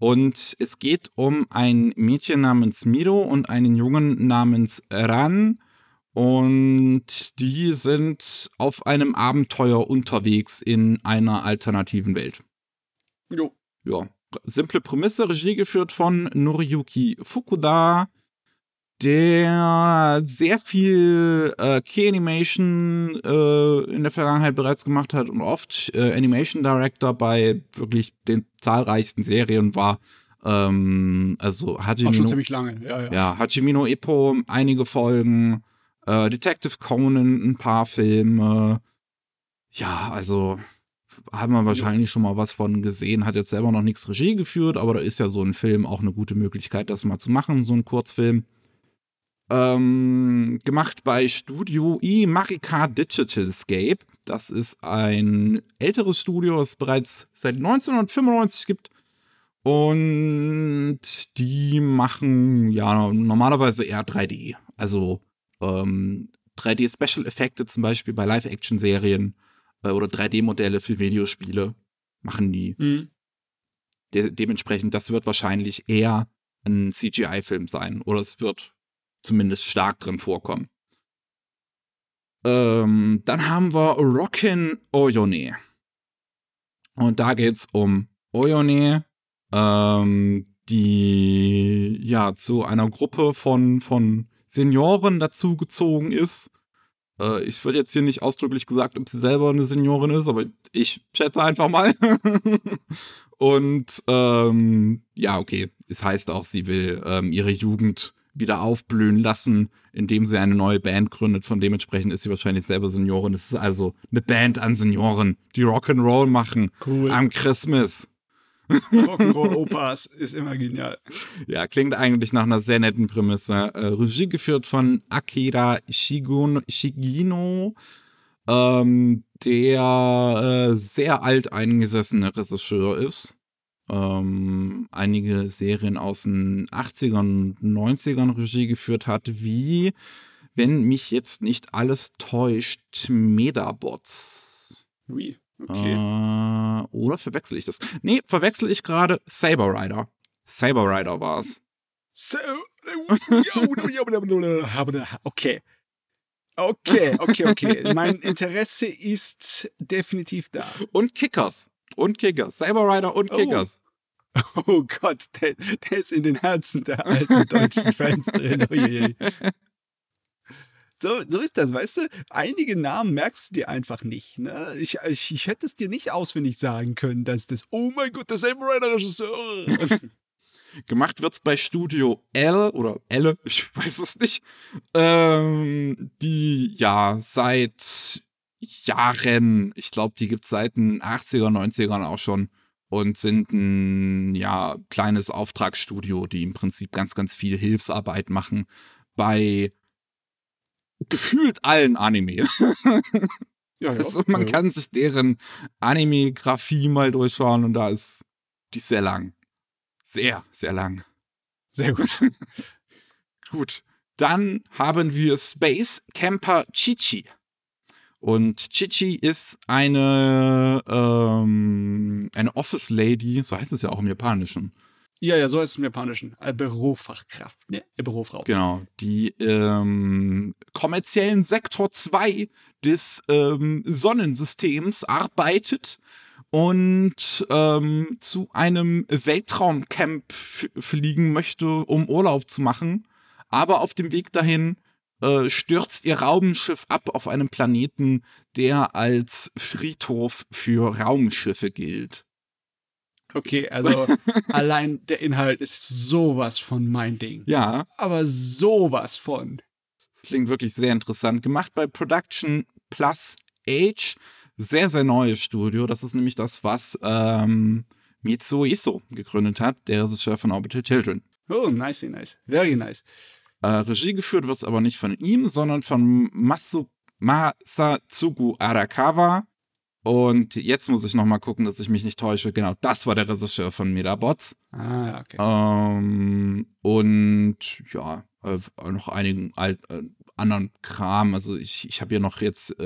und es geht um ein Mädchen namens Miro und einen Jungen namens Ran. Und die sind auf einem Abenteuer unterwegs in einer alternativen Welt. Jo. Ja. Simple Prämisse, Regie geführt von Noriyuki Fukuda der sehr viel äh, Key-Animation äh, in der Vergangenheit bereits gemacht hat und oft äh, Animation Director bei wirklich den zahlreichsten Serien war. Ähm, also Hajimino. Auch schon ziemlich lange, ja, ja. Ja, Hajimino Ippo, einige Folgen, äh, Detective Conan, ein paar Filme. Ja, also haben wir wahrscheinlich ja. schon mal was von gesehen, hat jetzt selber noch nichts Regie geführt, aber da ist ja so ein Film auch eine gute Möglichkeit, das mal zu machen, so ein Kurzfilm. Ähm, gemacht bei Studio I Marika Digital Escape. Das ist ein älteres Studio, das es bereits seit 1995 gibt. Und die machen ja normalerweise eher 3D. Also ähm, 3D Special Effekte zum Beispiel bei Live-Action-Serien äh, oder 3D-Modelle für Videospiele machen die. Mhm. De dementsprechend, das wird wahrscheinlich eher ein CGI-Film sein. Oder es wird zumindest stark drin vorkommen. Ähm, dann haben wir Rockin' Oyone. Und da geht es um Oyone, ähm, die ja zu einer Gruppe von, von Senioren dazugezogen ist. Äh, ich würde jetzt hier nicht ausdrücklich gesagt, ob sie selber eine Seniorin ist, aber ich schätze einfach mal. (laughs) Und ähm, ja, okay. Es heißt auch, sie will ähm, ihre Jugend wieder aufblühen lassen, indem sie eine neue Band gründet. Von dementsprechend ist sie wahrscheinlich selber Seniorin. Es ist also eine Band an Senioren, die Rock'n'Roll machen Cool. am Christmas. Rock'n'Roll Opas ist immer genial. Ja, klingt eigentlich nach einer sehr netten Prämisse. Äh, Regie geführt von Akira Shigun, Shigino, ähm, der äh, sehr alt eingesessene Regisseur ist. Ähm, einige Serien aus den 80ern und 90ern Regie geführt hat, wie, wenn mich jetzt nicht alles täuscht, Medabots. Wie? Okay. Äh, oder verwechsel ich das? Nee, verwechsel ich gerade Saber Rider. Saber Rider war es. So, (laughs) okay. Okay, okay, okay. Mein Interesse ist definitiv da. Und Kickers. Und Kickers. Saber Rider und Oh. Kickers. (laughs) Oh Gott, der, der ist in den Herzen der alten deutschen Fans drin. (laughs) Uiuiui. So, so ist das, weißt du? Einige Namen merkst du dir einfach nicht. Ne? Ich, ich, ich hätte es dir nicht auswendig sagen können, dass das, oh mein Gott, der Saber Rider Regisseur. (laughs) Gemacht wird's bei Studio L oder L, ich weiß es nicht. Ähm, die ja seit Jahren, ich glaube, die gibt's seit den 80er, 90ern auch schon und sind ein ja kleines Auftragsstudio, die im Prinzip ganz, ganz viel Hilfsarbeit machen bei gefühlt allen Anime. (laughs) ja, ja. Also man Ja. kann sich deren Anime-Grafie mal durchschauen und da ist die ist sehr lang. Sehr, sehr lang. Sehr gut. (laughs) Gut. Dann haben wir Space Camper Chichi. Und Chichi ist eine, ähm, eine Office Lady, so heißt es ja auch im Japanischen. Ja, ja, so heißt es im Japanischen. Äh, Bürofachkraft, ne? Äh, Bürofrau. Genau, die ähm, kommerziellen Sektor 2 des ähm, Sonnensystems arbeitet und ähm, zu einem Weltraumcamp fliegen möchte, um Urlaub zu machen. Aber auf dem Weg dahin äh, stürzt ihr Raumschiff ab auf einem Planeten, der als Friedhof für Raumschiffe gilt. Okay, also (laughs) allein der Inhalt ist sowas von mein Ding. Ja, Aber sowas von. Das klingt wirklich sehr interessant. Gemacht bei Production Plus Age. Sehr, sehr neues Studio. Das ist nämlich das, was ähm, Mitsuo Iso gegründet hat, der Regisseur von Orbital Children. Oh, nice, nice. Very nice. Äh, Regie geführt wird es aber nicht von ihm, sondern von Masu Masatsugu Arakawa. Und jetzt muss ich noch mal gucken, dass ich mich nicht täusche. Genau, das war der Regisseur von Medabots. Ah, okay. Ähm, und ja, äh, noch einigen alt, äh, anderen Kram. Also ich, ich habe hier noch jetzt, äh,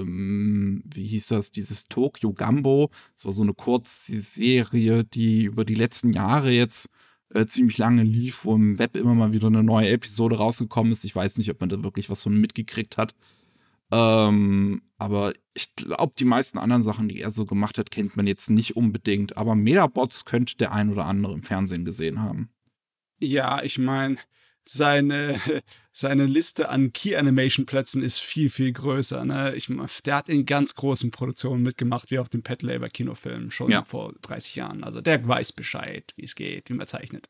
ähm, wie hieß das, dieses Tokyo Gambo. Das war so eine Kurzserie, die über die letzten Jahre jetzt äh, ziemlich lange lief, wo im Web immer mal wieder eine neue Episode rausgekommen ist. Ich weiß nicht, ob man da wirklich was von mitgekriegt hat. Ähm, aber ich glaube, die meisten anderen Sachen, die er so gemacht hat, kennt man jetzt nicht unbedingt. Aber Medabots könnte der ein oder andere im Fernsehen gesehen haben. Ja, ich meine, seine, (laughs) seine Liste an Key-Animation-Plätzen ist viel, viel größer. Ne? Ich, der hat in ganz großen Produktionen mitgemacht, wie auch den Pet Labor Kinofilm schon Ja. vor 30 Jahren. Also der weiß Bescheid, wie es geht, wie man zeichnet.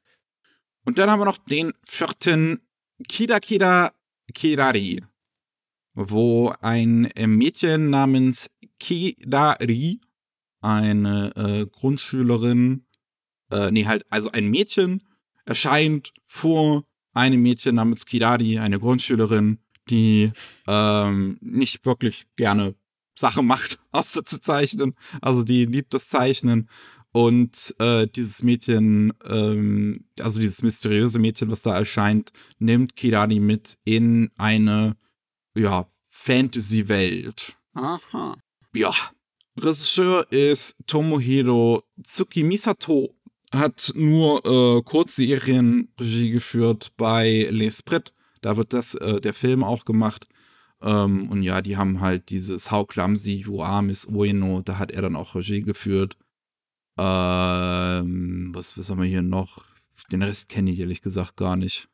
Und dann haben wir noch den vierten Kida Kida Kirari, wo ein Mädchen namens Kidari, eine äh, Grundschülerin, äh, nee, halt, also ein Mädchen erscheint vor einem Mädchen namens Kidari, eine Grundschülerin, die ähm, nicht wirklich gerne Sachen macht, (laughs) außer zu zeichnen. Also die liebt das Zeichnen. Und äh, dieses Mädchen, ähm, also dieses mysteriöse Mädchen, was da erscheint, nimmt Kirani mit in eine, ja, Fantasy-Welt. Aha. Ja. Regisseur ist Tomohiro Tsukimisato. Hat nur äh, Kurzserien Regie geführt bei L'Esprit. Da wird das, äh, der Film auch gemacht. Ähm, und ja, die haben halt dieses How Clumsy You Are Miss Ueno. Da hat er dann auch Regie geführt. Ähm, was, was haben wir hier noch? Den Rest kenne ich ehrlich gesagt gar nicht.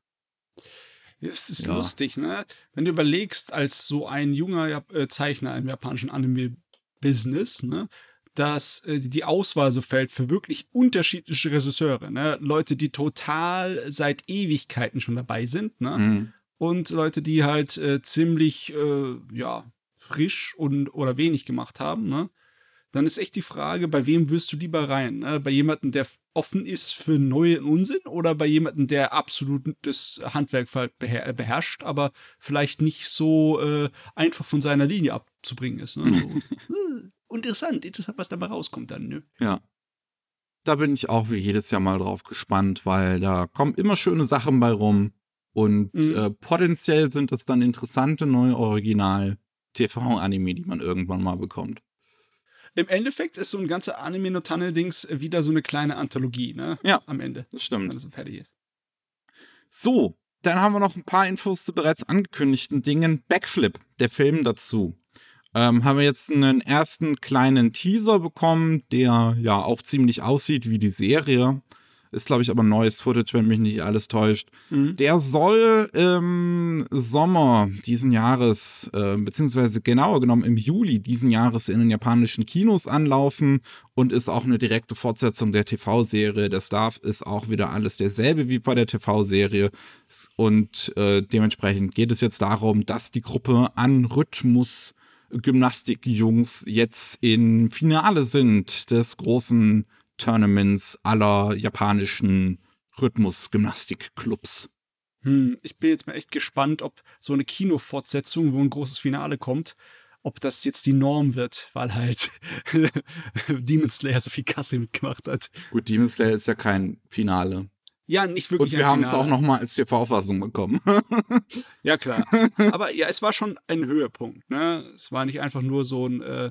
Es ist Ja. lustig, ne? Wenn du überlegst, als so ein junger äh, Zeichner im japanischen Anime-Business, ne? Dass äh, die Auswahl so fällt für wirklich unterschiedliche Regisseure, ne? Leute, die total seit Ewigkeiten schon dabei sind, ne? Mhm. und Leute, die halt äh, ziemlich äh, ja frisch und oder wenig gemacht haben, ne? Dann ist echt die Frage, bei wem wirst du lieber rein? Ne? Bei jemandem, der offen ist für neuen Unsinn oder bei jemandem, der absolut das Handwerk beher beherrscht, aber vielleicht nicht so äh, einfach von seiner Linie abzubringen ist. Ne? (laughs) So, äh, interessant, interessant, was dabei rauskommt dann. Ne? Ja. Da bin ich auch wie jedes Jahr mal drauf gespannt, weil da kommen immer schöne Sachen bei rum. Und Mhm. äh, potenziell sind es dann interessante neue Original-TV-Anime, die man irgendwann mal bekommt. Im Endeffekt ist so ein ganzer Anime-No-Tanne-Dings wieder so eine kleine Anthologie, ne? Ja. Am Ende, Das wenn stimmt. es fertig ist. So, dann haben wir noch ein paar Infos zu bereits angekündigten Dingen. Backflip, der Film dazu. Ähm, haben wir jetzt einen ersten kleinen Teaser bekommen, der ja auch ziemlich aussieht wie die Serie. Ist, glaube ich, aber neues Footage, wenn mich nicht alles täuscht. Mhm. Der soll im Sommer diesen Jahres, äh, beziehungsweise genauer genommen im Juli diesen Jahres in den japanischen Kinos anlaufen und ist auch eine direkte Fortsetzung der TV-Serie. Der Staff ist auch wieder alles derselbe wie bei der TV-Serie. Und äh, dementsprechend geht es jetzt darum, dass die Gruppe an Rhythmus Gymnastik-Jungs jetzt im Finale sind des großen Tournaments aller japanischen Rhythmus-Gymnastik-Clubs. Hm, ich bin jetzt mal echt gespannt, ob so eine Kinofortsetzung, wo ein großes Finale kommt, ob das jetzt die Norm wird, weil halt (laughs) Demon Slayer so viel Kasse mitgemacht hat. Gut, Demon Slayer ist ja kein Finale. Ja, nicht wirklich Und wir haben es auch noch mal als TV-Fassung bekommen. (laughs) Ja, klar. Aber ja, es war schon ein Höhepunkt. Ne? Es war nicht einfach nur so ein, äh,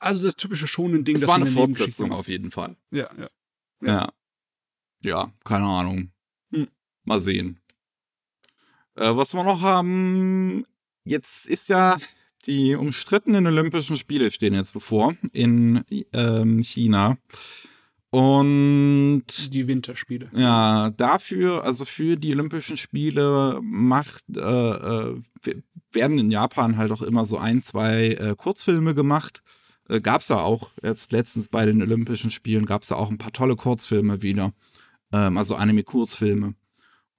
also das typische schonen Ding. es war eine Fortsetzung auf jeden Fall. Ja, ja. Ja. Ja, keine Ahnung. Hm. Mal sehen. Äh, was wir noch haben, jetzt ist ja die umstrittenen Olympischen Spiele stehen jetzt bevor in ähm, China. Und Die Winterspiele. Ja, dafür, also für die Olympischen Spiele macht, äh, äh, werden in Japan halt auch immer so ein, zwei äh, Kurzfilme gemacht. Äh, gab's ja auch, jetzt letztens bei den Olympischen Spielen gab's ja auch ein paar tolle Kurzfilme wieder. Ähm, also Anime-Kurzfilme.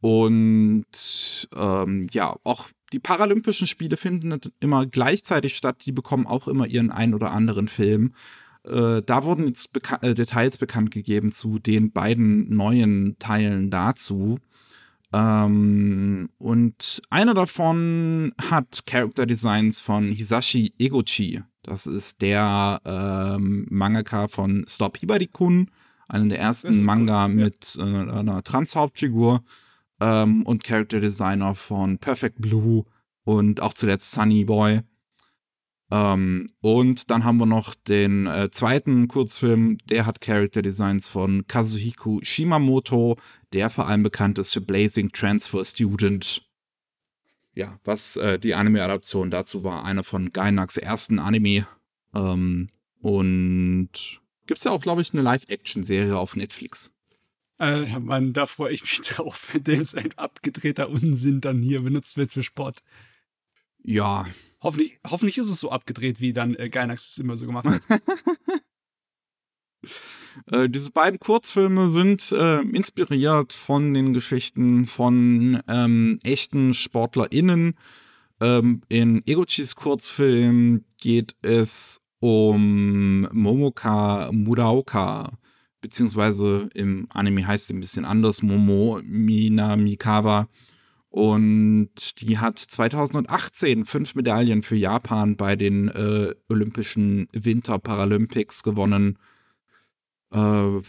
Und ähm, ja, auch die Paralympischen Spiele finden immer gleichzeitig statt. Die bekommen auch immer ihren ein oder anderen Film. Äh, da wurden jetzt beka äh, Details bekannt gegeben zu den beiden neuen Teilen dazu. Ähm, und einer davon hat Character Designs von Hisashi Egochi. Das ist der ähm, Mangaka von Stop Hibari-kun, einer der ersten cool, Manga ja. mit äh, einer Trans-Hauptfigur. Ähm, und Character Designer von Perfect Blue und auch zuletzt Sunny Boy. Ähm, und dann haben wir noch den äh, zweiten Kurzfilm, der hat Character Designs von Kazuhiko Shimamoto, der vor allem bekannt ist für Blazing Transfer Student. Ja, was äh, die Anime-Adaption dazu war, einer von Gainax ersten Anime. Ähm, und gibt's ja auch, glaube ich, eine Live-Action-Serie auf Netflix. Äh, Mann, da freue ich mich (laughs) drauf, wenn dem sein abgedrehter Unsinn dann hier benutzt wird für Sport. Ja, Hoffentlich, hoffentlich ist es so abgedreht, wie dann äh, Gainax es immer so gemacht hat. (laughs) Äh, diese beiden Kurzfilme sind äh, inspiriert von den Geschichten von ähm, echten SportlerInnen. Ähm, in Egochis Kurzfilm geht es um Momoka Muraoka, beziehungsweise im Anime heißt sie ein bisschen anders, Momo Minamikawa. Und die hat 2018 fünf Medaillen für Japan bei den äh, Olympischen Winter Paralympics gewonnen. Äh,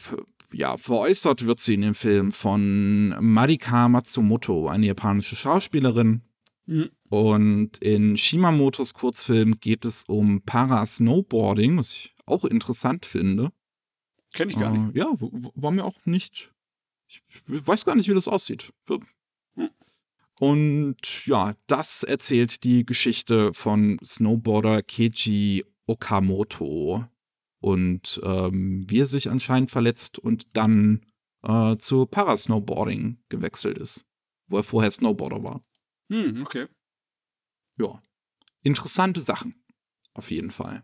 ja, veräußert wird sie in dem Film von Marika Matsumoto, eine japanische Schauspielerin. Mhm. Und in Shimamotos Kurzfilm geht es um Para-Snowboarding, was ich auch interessant finde. Kenn ich gar nicht. Äh, ja, w- w- war mir auch nicht. Ich weiß gar nicht, wie das aussieht. Und ja, das erzählt die Geschichte von Snowboarder Keiji Okamoto. Und ähm, wie er sich anscheinend verletzt und dann äh, zu Parasnowboarding gewechselt ist. Wo er vorher Snowboarder war. Hm, okay. Ja. Interessante Sachen. Auf jeden Fall.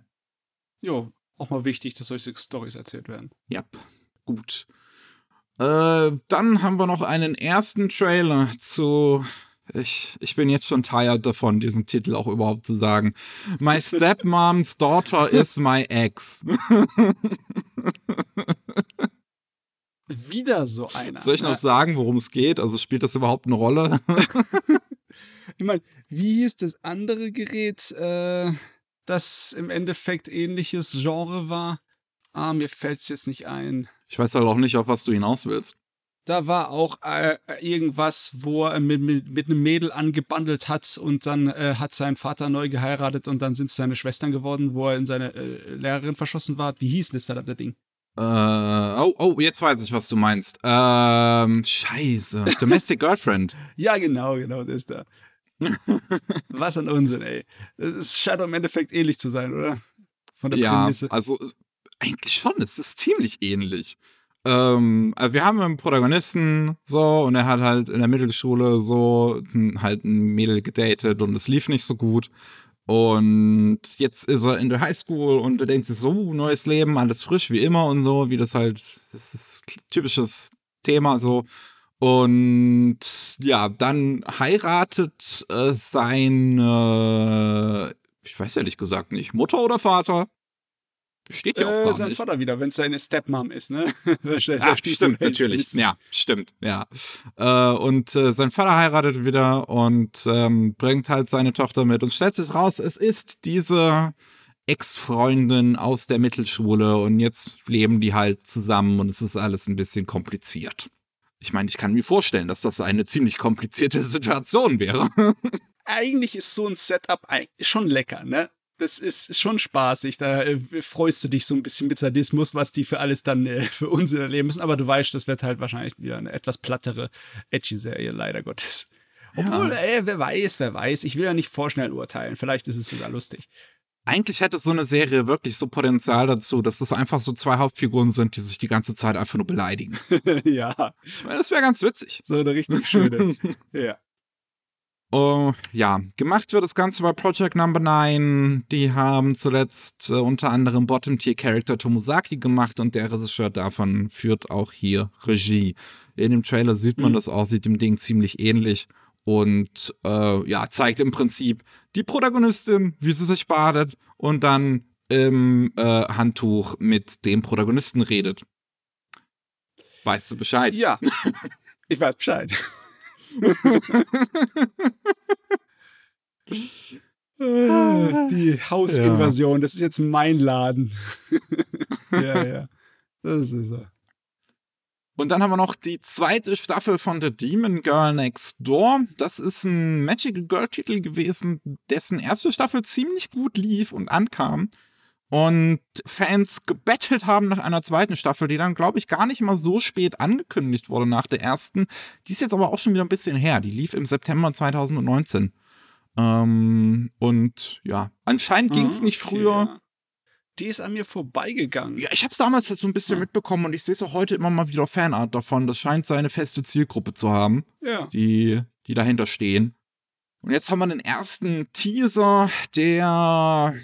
Jo, auch mal wichtig, dass solche Stories erzählt werden. Ja, gut. Äh, dann haben wir noch einen ersten Trailer zu. Ich, ich bin jetzt schon tired davon, diesen Titel auch überhaupt zu sagen. My (laughs) Stepmom's Daughter is my ex. (laughs) Wieder so einer. Soll ich noch ne? sagen, worum es geht? Also spielt das überhaupt eine Rolle? (laughs) Ich meine, wie hieß das andere Gerät, äh, das im Endeffekt ähnliches Genre war? Ah, mir fällt's jetzt nicht ein. Ich weiß halt auch nicht, auf was du hinaus willst. Da war auch äh, irgendwas, wo er mit, mit, mit einem Mädel angebandelt hat und dann äh, hat sein Vater neu geheiratet und dann sind es seine Schwestern geworden, wo er in seine äh, Lehrerin verschossen war. Wie hieß denn das verdammte Ding? Äh, oh, oh, jetzt weiß ich, was du meinst. Ähm, scheiße. (laughs) Domestic Girlfriend. Ja, genau, genau, das da. Was ein Unsinn, ey. Es scheint im Endeffekt ähnlich zu sein, oder? Von der ja, Prämisse. also eigentlich schon, es ist ziemlich ähnlich. Ähm, also wir haben einen Protagonisten so und er hat halt in der Mittelschule so halt ein Mädel gedatet und es lief nicht so gut. Und jetzt ist er in der Highschool und er denkt sich so, neues Leben, alles frisch wie immer und so, wie das halt, das ist typisches Thema so. Und ja, dann heiratet äh, seine, ich weiß ehrlich gesagt nicht, Mutter oder Vater? Steht ja auch Äh, gar sein nicht. Vater wieder, wenn es seine Stepmom ist, ne? (laughs) Steht stimmt, natürlich. Ja, stimmt, ja. Äh, und äh, sein Vater heiratet wieder und ähm, bringt halt seine Tochter mit und stellt sich raus, es ist diese Ex-Freundin aus der Mittelschule und jetzt leben die halt zusammen und es ist alles ein bisschen kompliziert. Ich meine, ich kann mir vorstellen, dass das eine ziemlich komplizierte (laughs) Situation wäre. Eigentlich ist so ein Setup schon lecker, ne? Das ist schon spaßig. Da äh, freust du dich so ein bisschen mit Sadismus, was die für alles dann äh, für Unsinn erleben müssen. Aber du weißt, das wird halt wahrscheinlich wieder eine etwas plattere Edgy-Serie, leider Gottes. Obwohl, ey, wer weiß, wer weiß. Ich will ja nicht vorschnell urteilen. Vielleicht ist es sogar lustig. Eigentlich hätte so eine Serie wirklich so Potenzial dazu, dass es einfach so zwei Hauptfiguren sind, die sich die ganze Zeit einfach nur beleidigen. (laughs) ja, Ich meine, das wäre ganz witzig. so eine richtig schöne. (laughs) ja. Oh, ja, gemacht wird das Ganze bei Project Number 9. Die haben zuletzt äh, unter anderem Bottom-Tier-Character Tomosaki gemacht und der Regisseur davon führt auch hier Regie. In dem Trailer sieht man Mhm. das auch, sieht dem Ding ziemlich ähnlich und äh, ja, zeigt im Prinzip die Protagonistin, wie sie sich badet und dann im äh, Handtuch mit dem Protagonisten redet. Weißt du Bescheid? Ja, (laughs) ich weiß Bescheid. Die Hausinvasion, das ist jetzt mein Laden. (laughs) ja, ja. Das ist er. Und dann haben wir noch die zweite Staffel von The Demon Girl Next Door. Das ist ein Magical Girl Titel gewesen, dessen erste Staffel ziemlich gut lief und ankam. Und Fans gebettelt haben nach einer zweiten Staffel, die dann, glaube ich, gar nicht mal so spät angekündigt wurde nach der ersten. Die ist jetzt aber auch schon wieder ein bisschen her. Die lief im September 2019. Ähm, und ja, anscheinend ging es Ah, nicht okay, früher. ja. Die ist an mir vorbeigegangen. Ja, ich habe es damals halt so ein bisschen Ja. mitbekommen und ich sehe es auch heute immer mal wieder Fanart davon. Das scheint seine feste Zielgruppe zu haben, Ja. die, die dahinter stehen. Und jetzt haben wir den ersten Teaser, der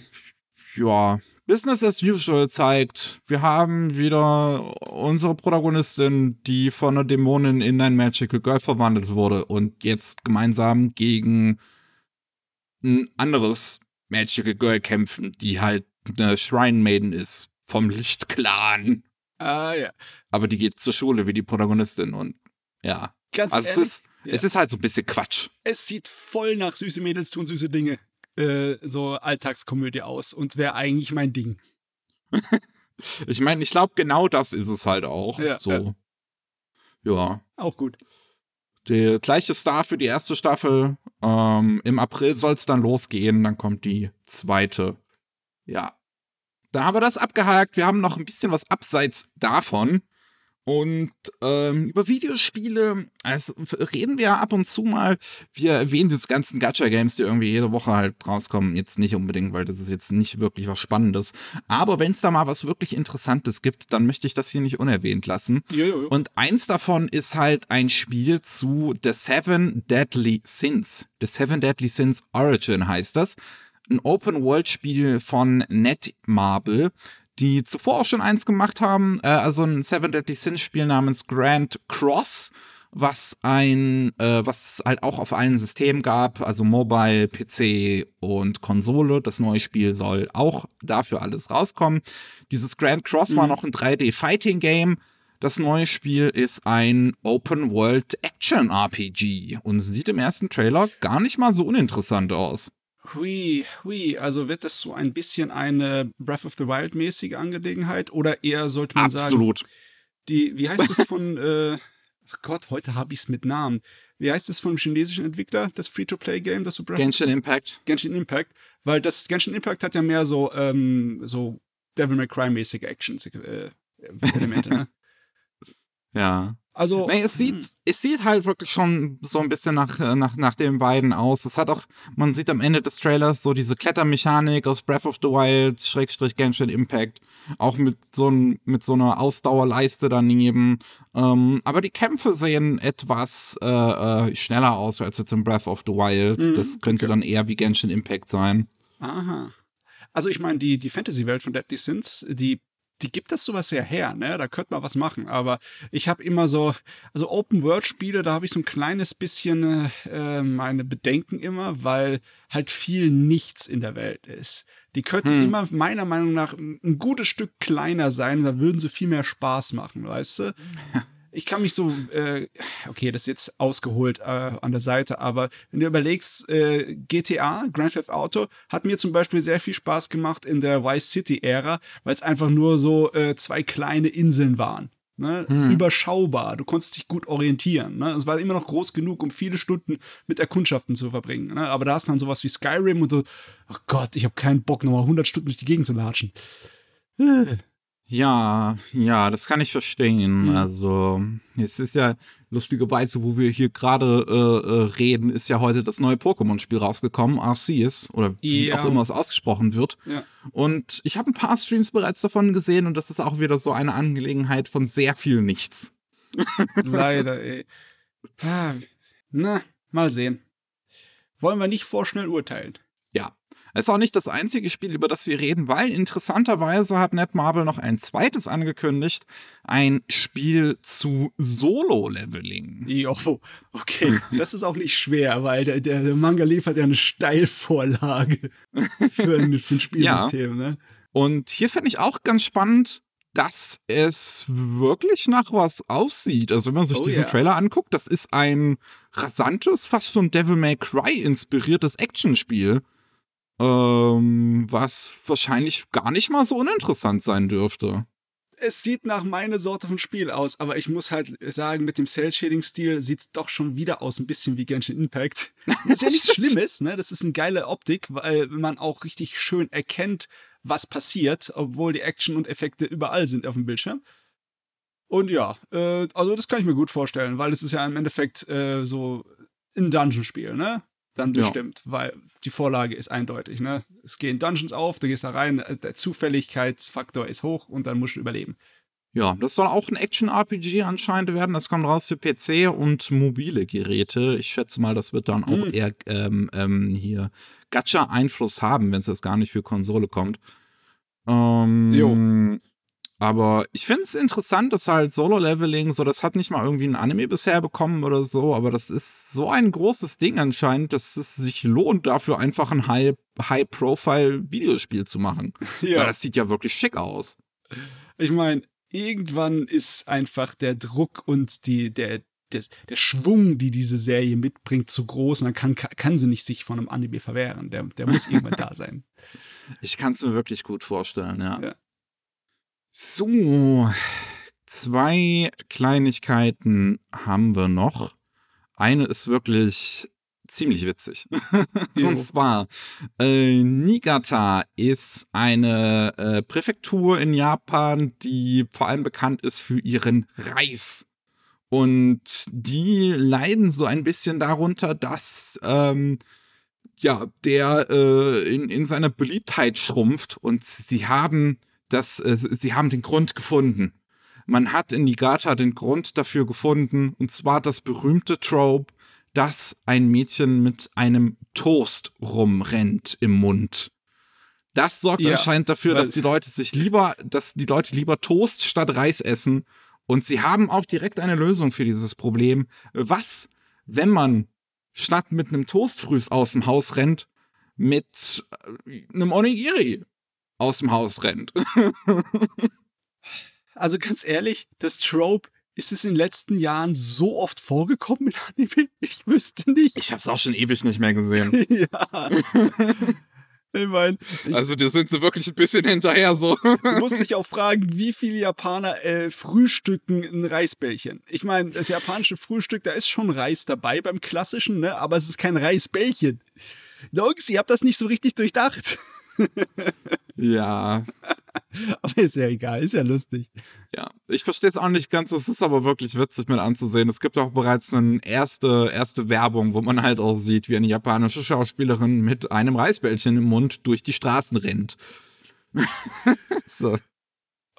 ja Business as usual zeigt. Wir haben wieder unsere Protagonistin, die von einer Dämonin in ein Magical Girl verwandelt wurde und jetzt gemeinsam gegen ein anderes Magical Girl kämpfen, die halt eine Shrine Maiden ist vom Lichtclan. Ah, ja. Aber die geht zur Schule wie die Protagonistin und ja. Ganz Also es ehrlich, ist, ja. es ist halt so ein bisschen Quatsch. es sieht voll nach süße Mädels tun süße Dinge. Äh, so Alltagskomödie aus und wäre eigentlich mein Ding. (laughs) Ich meine, ich glaube, genau das ist es halt auch. Ja, so. Ja. Auch gut. Der gleiche Star für die erste Staffel. Ähm, Im April soll es dann losgehen. Dann kommt die zweite. Ja. Da haben wir das abgehakt. Wir haben noch ein bisschen was abseits davon. Und ähm, über Videospiele also, reden wir ab und zu mal. Wir erwähnen diese ganzen Gacha-Games, die irgendwie jede Woche halt rauskommen. Jetzt nicht unbedingt, weil das ist jetzt nicht wirklich was Spannendes. Aber wenn es da mal was wirklich Interessantes gibt, dann möchte ich das hier nicht unerwähnt lassen. Jo, jo, jo. Und eins davon ist halt ein Spiel zu The Seven Deadly Sins. The Seven Deadly Sins Origin heißt das. Ein Open-World-Spiel von Netmarble die zuvor auch schon eins gemacht haben, äh, also ein Seven Deadly Sins Spiel namens Grand Cross, was ein, äh, was halt auch auf allen Systemen gab, also Mobile, PC und Konsole. Das neue Spiel soll auch dafür alles rauskommen. Dieses Grand Cross mhm. war noch ein 3D Fighting Game. Das neue Spiel ist ein Open World Action RPG und sieht im ersten Trailer gar nicht mal so uninteressant aus. Hui, hui, also wird das so ein bisschen eine Breath of the Wild mäßige Angelegenheit oder eher sollte man Absolut. sagen, die, wie heißt es von, äh, ach Gott, heute habe ich es mit Namen. Wie heißt es vom chinesischen Entwickler, das Free-to-Play-Game, das so Breath Genshin Impact. Genshin Impact, weil das Genshin Impact hat ja mehr so, ähm, so Devil May Cry-mäßige Action-Elemente, äh, ne? (laughs) ja. Also, nee, es sieht, hm. es sieht halt wirklich schon so ein bisschen nach, äh, nach, nach den beiden aus. Es hat auch, man sieht am Ende des Trailers so diese Klettermechanik aus Breath of the Wild, Schrägstrich Genshin Impact, auch mit so, ein, mit so einer Ausdauerleiste daneben. Ähm, aber die Kämpfe sehen etwas äh, äh, schneller aus als jetzt in Breath of the Wild. Mhm, das könnte okay. dann eher wie Genshin Impact sein. Aha. Also ich meine, die, die Fantasy-Welt von Deadly Sins, die die gibt das sowas ja her, ne? Da könnte man was machen. Aber ich habe immer so, also Open-World-Spiele, da habe ich so ein kleines bisschen äh, meine Bedenken immer, weil halt viel nichts in der Welt ist. Die könnten hm. immer meiner Meinung nach ein gutes Stück kleiner sein, da würden sie viel mehr Spaß machen, weißt du? (laughs) ich kann mich so, äh, okay, das ist jetzt ausgeholt äh, an der Seite, aber wenn du überlegst, äh, GTA, Grand Theft Auto, hat mir zum Beispiel sehr viel Spaß gemacht in der Vice City-Ära, weil es einfach nur so äh, zwei kleine Inseln waren. Ne? Hm. Überschaubar, du konntest dich gut orientieren. Ne? Es war immer noch groß genug, um viele Stunden mit Erkundschaften zu verbringen. Ne? Aber da hast du dann sowas wie Skyrim und so, ach Gott, ich habe keinen Bock, nochmal 100 Stunden durch die Gegend zu latschen. Ja, ja, das kann ich verstehen. Mhm. Also, es ist ja lustigerweise, wo wir hier gerade äh, äh, reden, ist ja heute das neue Pokémon-Spiel rausgekommen, Arceus, oder wie ja. auch immer es ausgesprochen wird. Ja. Und ich habe ein paar Streams bereits davon gesehen und das ist auch wieder so eine Angelegenheit von sehr viel Nichts. (laughs) Leider, ey. Na, mal sehen. Wollen wir nicht vorschnell urteilen. Ist auch nicht das einzige Spiel, über das wir reden, weil interessanterweise hat Netmarble noch ein zweites angekündigt. Ein Spiel zu Solo-Leveling. Jo, okay. Das ist auch nicht schwer, weil der, der, der Manga liefert ja eine Steilvorlage (laughs) für ein, für ein Spielsystem, ja. ne? Und hier finde ich auch ganz spannend, dass es wirklich nach was aussieht. Also wenn man sich oh, diesen yeah. Trailer anguckt, das ist ein rasantes, fast schon Devil May Cry inspiriertes Actionspiel. Ähm, was wahrscheinlich gar nicht mal so uninteressant sein dürfte. Es sieht nach meiner Sorte von Spiel aus, aber ich muss halt sagen, mit dem Cell-Shading-Stil sieht es doch schon wieder aus, ein bisschen wie Genshin Impact. (laughs) Das ist ja nichts Schlimmes, ne? Das ist eine geile Optik, weil man auch richtig schön erkennt, was passiert, obwohl die Action und Effekte überall sind auf dem Bildschirm. Und ja, äh, also das kann ich mir gut vorstellen, weil es ist ja im Endeffekt äh, so ein Dungeon-Spiel, ne? Dann bestimmt, ja. weil die Vorlage ist eindeutig. Ne? Es gehen Dungeons auf, du gehst da rein, äh, der Zufälligkeitsfaktor ist hoch und dann musst du überleben. Ja, das soll auch ein Action-RPG anscheinend werden. Das kommt raus für PC und mobile Geräte. Ich schätze mal, das wird dann auch mhm. eher ähm, ähm, hier Gacha-Einfluss haben, wenn es jetzt gar nicht für Konsole kommt. Ähm, jo. Aber ich finde es interessant, dass halt Solo-Leveling, so, das hat nicht mal irgendwie ein Anime bisher bekommen oder so, aber das ist so ein großes Ding anscheinend, dass es sich lohnt, dafür einfach ein High-Profile-Videospiel zu machen. (laughs) Ja. Weil das sieht ja wirklich schick aus. Ich meine, irgendwann ist einfach der Druck und die, der, der, der Schwung, die diese Serie mitbringt, zu groß und dann kann, kann sie nicht sich von einem Anime verwehren. Der, der muss irgendwann (laughs) da sein. Ich kann es mir wirklich gut vorstellen, ja. ja. So, zwei Kleinigkeiten haben wir noch. Eine ist wirklich ziemlich witzig. (laughs) Und zwar, äh, Niigata ist eine äh, Präfektur in Japan, die vor allem bekannt ist für ihren Reis. Und die leiden so ein bisschen darunter, dass ähm, ja, der äh, in, in seiner Beliebtheit schrumpft und sie haben das, äh, sie haben den Grund gefunden. Man hat in Niigata den Grund dafür gefunden, und zwar das berühmte Trope, dass ein Mädchen mit einem Toast rumrennt im Mund. Das sorgt Ja, anscheinend dafür, dass die Leute sich lieber, dass die Leute lieber Toast statt Reis essen. Und sie haben auch direkt eine Lösung für dieses Problem. Was, wenn man statt mit einem Toast frühs aus dem Haus rennt, mit äh, einem Onigiri aus dem Haus rennt? (laughs) Also ganz ehrlich, das Trope, ist es in den letzten Jahren so oft vorgekommen in Anime? Ich wüsste nicht. Ich hab's auch schon ewig nicht mehr gesehen. (laughs) ja. (laughs) Ich meine, Also, da sind sie wirklich ein bisschen hinterher so. du musst dich auch fragen, wie viele Japaner äh, frühstücken ein Reisbällchen. Ich meine, das japanische Frühstück, da ist schon Reis dabei beim klassischen, ne? aber es ist kein Reisbällchen. Jungs, ihr habt das nicht so richtig durchdacht. (laughs) Ja, Aber ist ja egal, ist ja lustig. ja. Ich verstehe es auch nicht ganz. Es ist aber wirklich witzig mit anzusehen. Es gibt auch bereits eine erste, erste Werbung, wo man halt auch sieht, wie eine japanische Schauspielerin mit einem Reisbällchen im Mund durch die Straßen rennt. (laughs) so.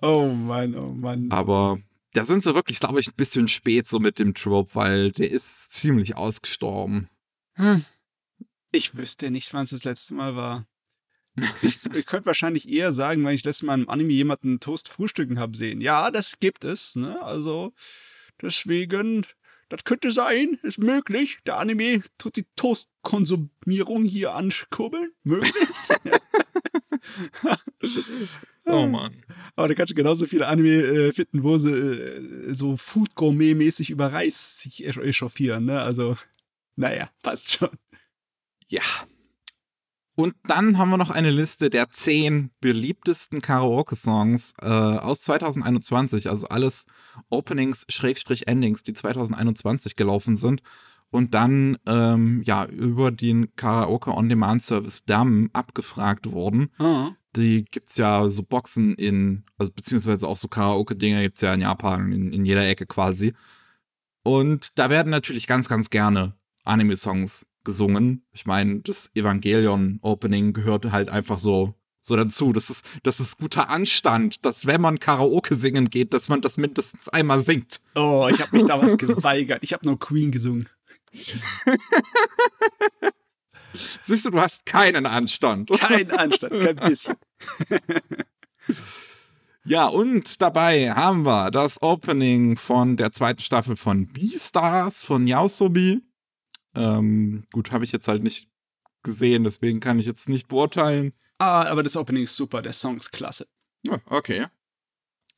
Oh Mann, oh Mann. Aber da sind sie wirklich, glaube ich, ein bisschen spät so mit dem Trope, weil der ist ziemlich ausgestorben. Ich wüsste nicht, wann es das letzte Mal war. Ich, ich könnte wahrscheinlich eher sagen, wenn ich das letzte Mal im Anime jemanden Toast frühstücken habe sehen. Ja, das gibt es, ne? Also deswegen, das könnte sein, ist möglich. Der Anime tut die Toastkonsumierung hier ankurbeln. Möglich. (laughs) Oh Mann. Aber da kannst du genauso viele Anime äh, finden, wo sie äh, so Food-Gourmet-mäßig über Reis sich echauffieren, ne? Also, naja, passt schon. Ja. Und dann haben wir noch eine Liste der zehn beliebtesten Karaoke-Songs äh, aus 2021, also alles Openings, Schrägstrich Endings, die 2021 gelaufen sind. Und dann ähm, ja über den Karaoke On-Demand Service DAM abgefragt wurden. Ah. Die gibt's ja so Boxen in, also beziehungsweise auch so Karaoke-Dinger gibt's ja in Japan, in, in jeder Ecke quasi. Und da werden natürlich ganz, ganz gerne Anime-Songs gesungen. Ich meine, das Evangelion-Opening gehört halt einfach so, so dazu. Das ist, das ist guter Anstand, dass wenn man Karaoke singen geht, dass man das mindestens einmal singt. Oh, ich habe mich damals (laughs) geweigert. Ich habe nur Queen gesungen. Siehst du, du hast keinen Anstand. Kein Anstand, kein bisschen. (laughs) Ja, und dabei haben wir das Opening von der zweiten Staffel von Beastars von Yaosobi. Ähm, gut, habe ich jetzt halt nicht gesehen, deswegen kann ich jetzt nicht beurteilen. Ah, aber das Opening ist super, der Song ist klasse. Ja, okay.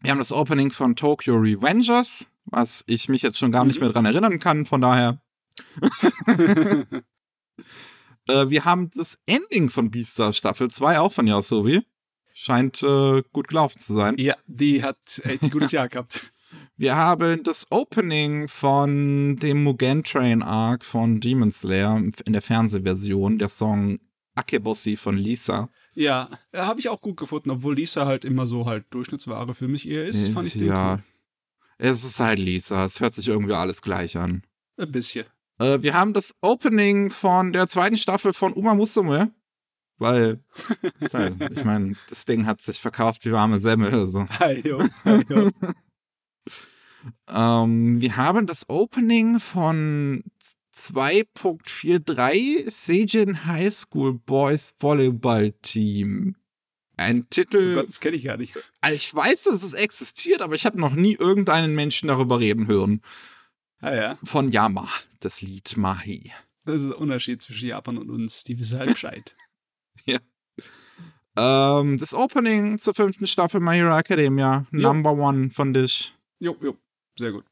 Wir haben das Opening von Tokyo Revengers, was ich mich jetzt schon gar nicht Mhm. mehr dran erinnern kann, von daher. (laughs) (laughs) äh, wir haben das Ending von Beastars Staffel 2, auch von Yaosobi. Scheint äh, gut gelaufen zu sein. ja, die hat echt ein gutes (laughs) Jahr gehabt. Wir haben das Opening von dem Mugen Train Arc von Demon Slayer in der Fernsehversion, der Song Akeboshi von Lisa. Ja, habe ich auch gut gefunden, obwohl Lisa halt immer so halt Durchschnittsware für mich eher ist, fand ich den ja. cool. Es ist halt Lisa, es hört sich irgendwie alles gleich an. Ein bisschen. Äh, wir haben das Opening von der zweiten Staffel von Uma Musume. Weil, (laughs) halt, ich meine, das Ding hat sich verkauft wie warme Semmel. Also. Hajo, hajo. Ähm, wir haben das Opening von 2.43 Seijin High School Boys Volleyball Team. Ein Oh Titel, Gott, das kenne ich gar nicht. Also ich weiß, dass es existiert, aber ich habe noch nie irgendeinen Menschen darüber reden hören. Ah ja, Von Yama, das Lied Mahi. das ist der Unterschied zwischen Japan und uns, die wissen halt Bescheid. (laughs) Ähm, das Opening zur fünften Staffel My Hero Academia, Jo. Number One von Dish. Jo, jo, sehr gut.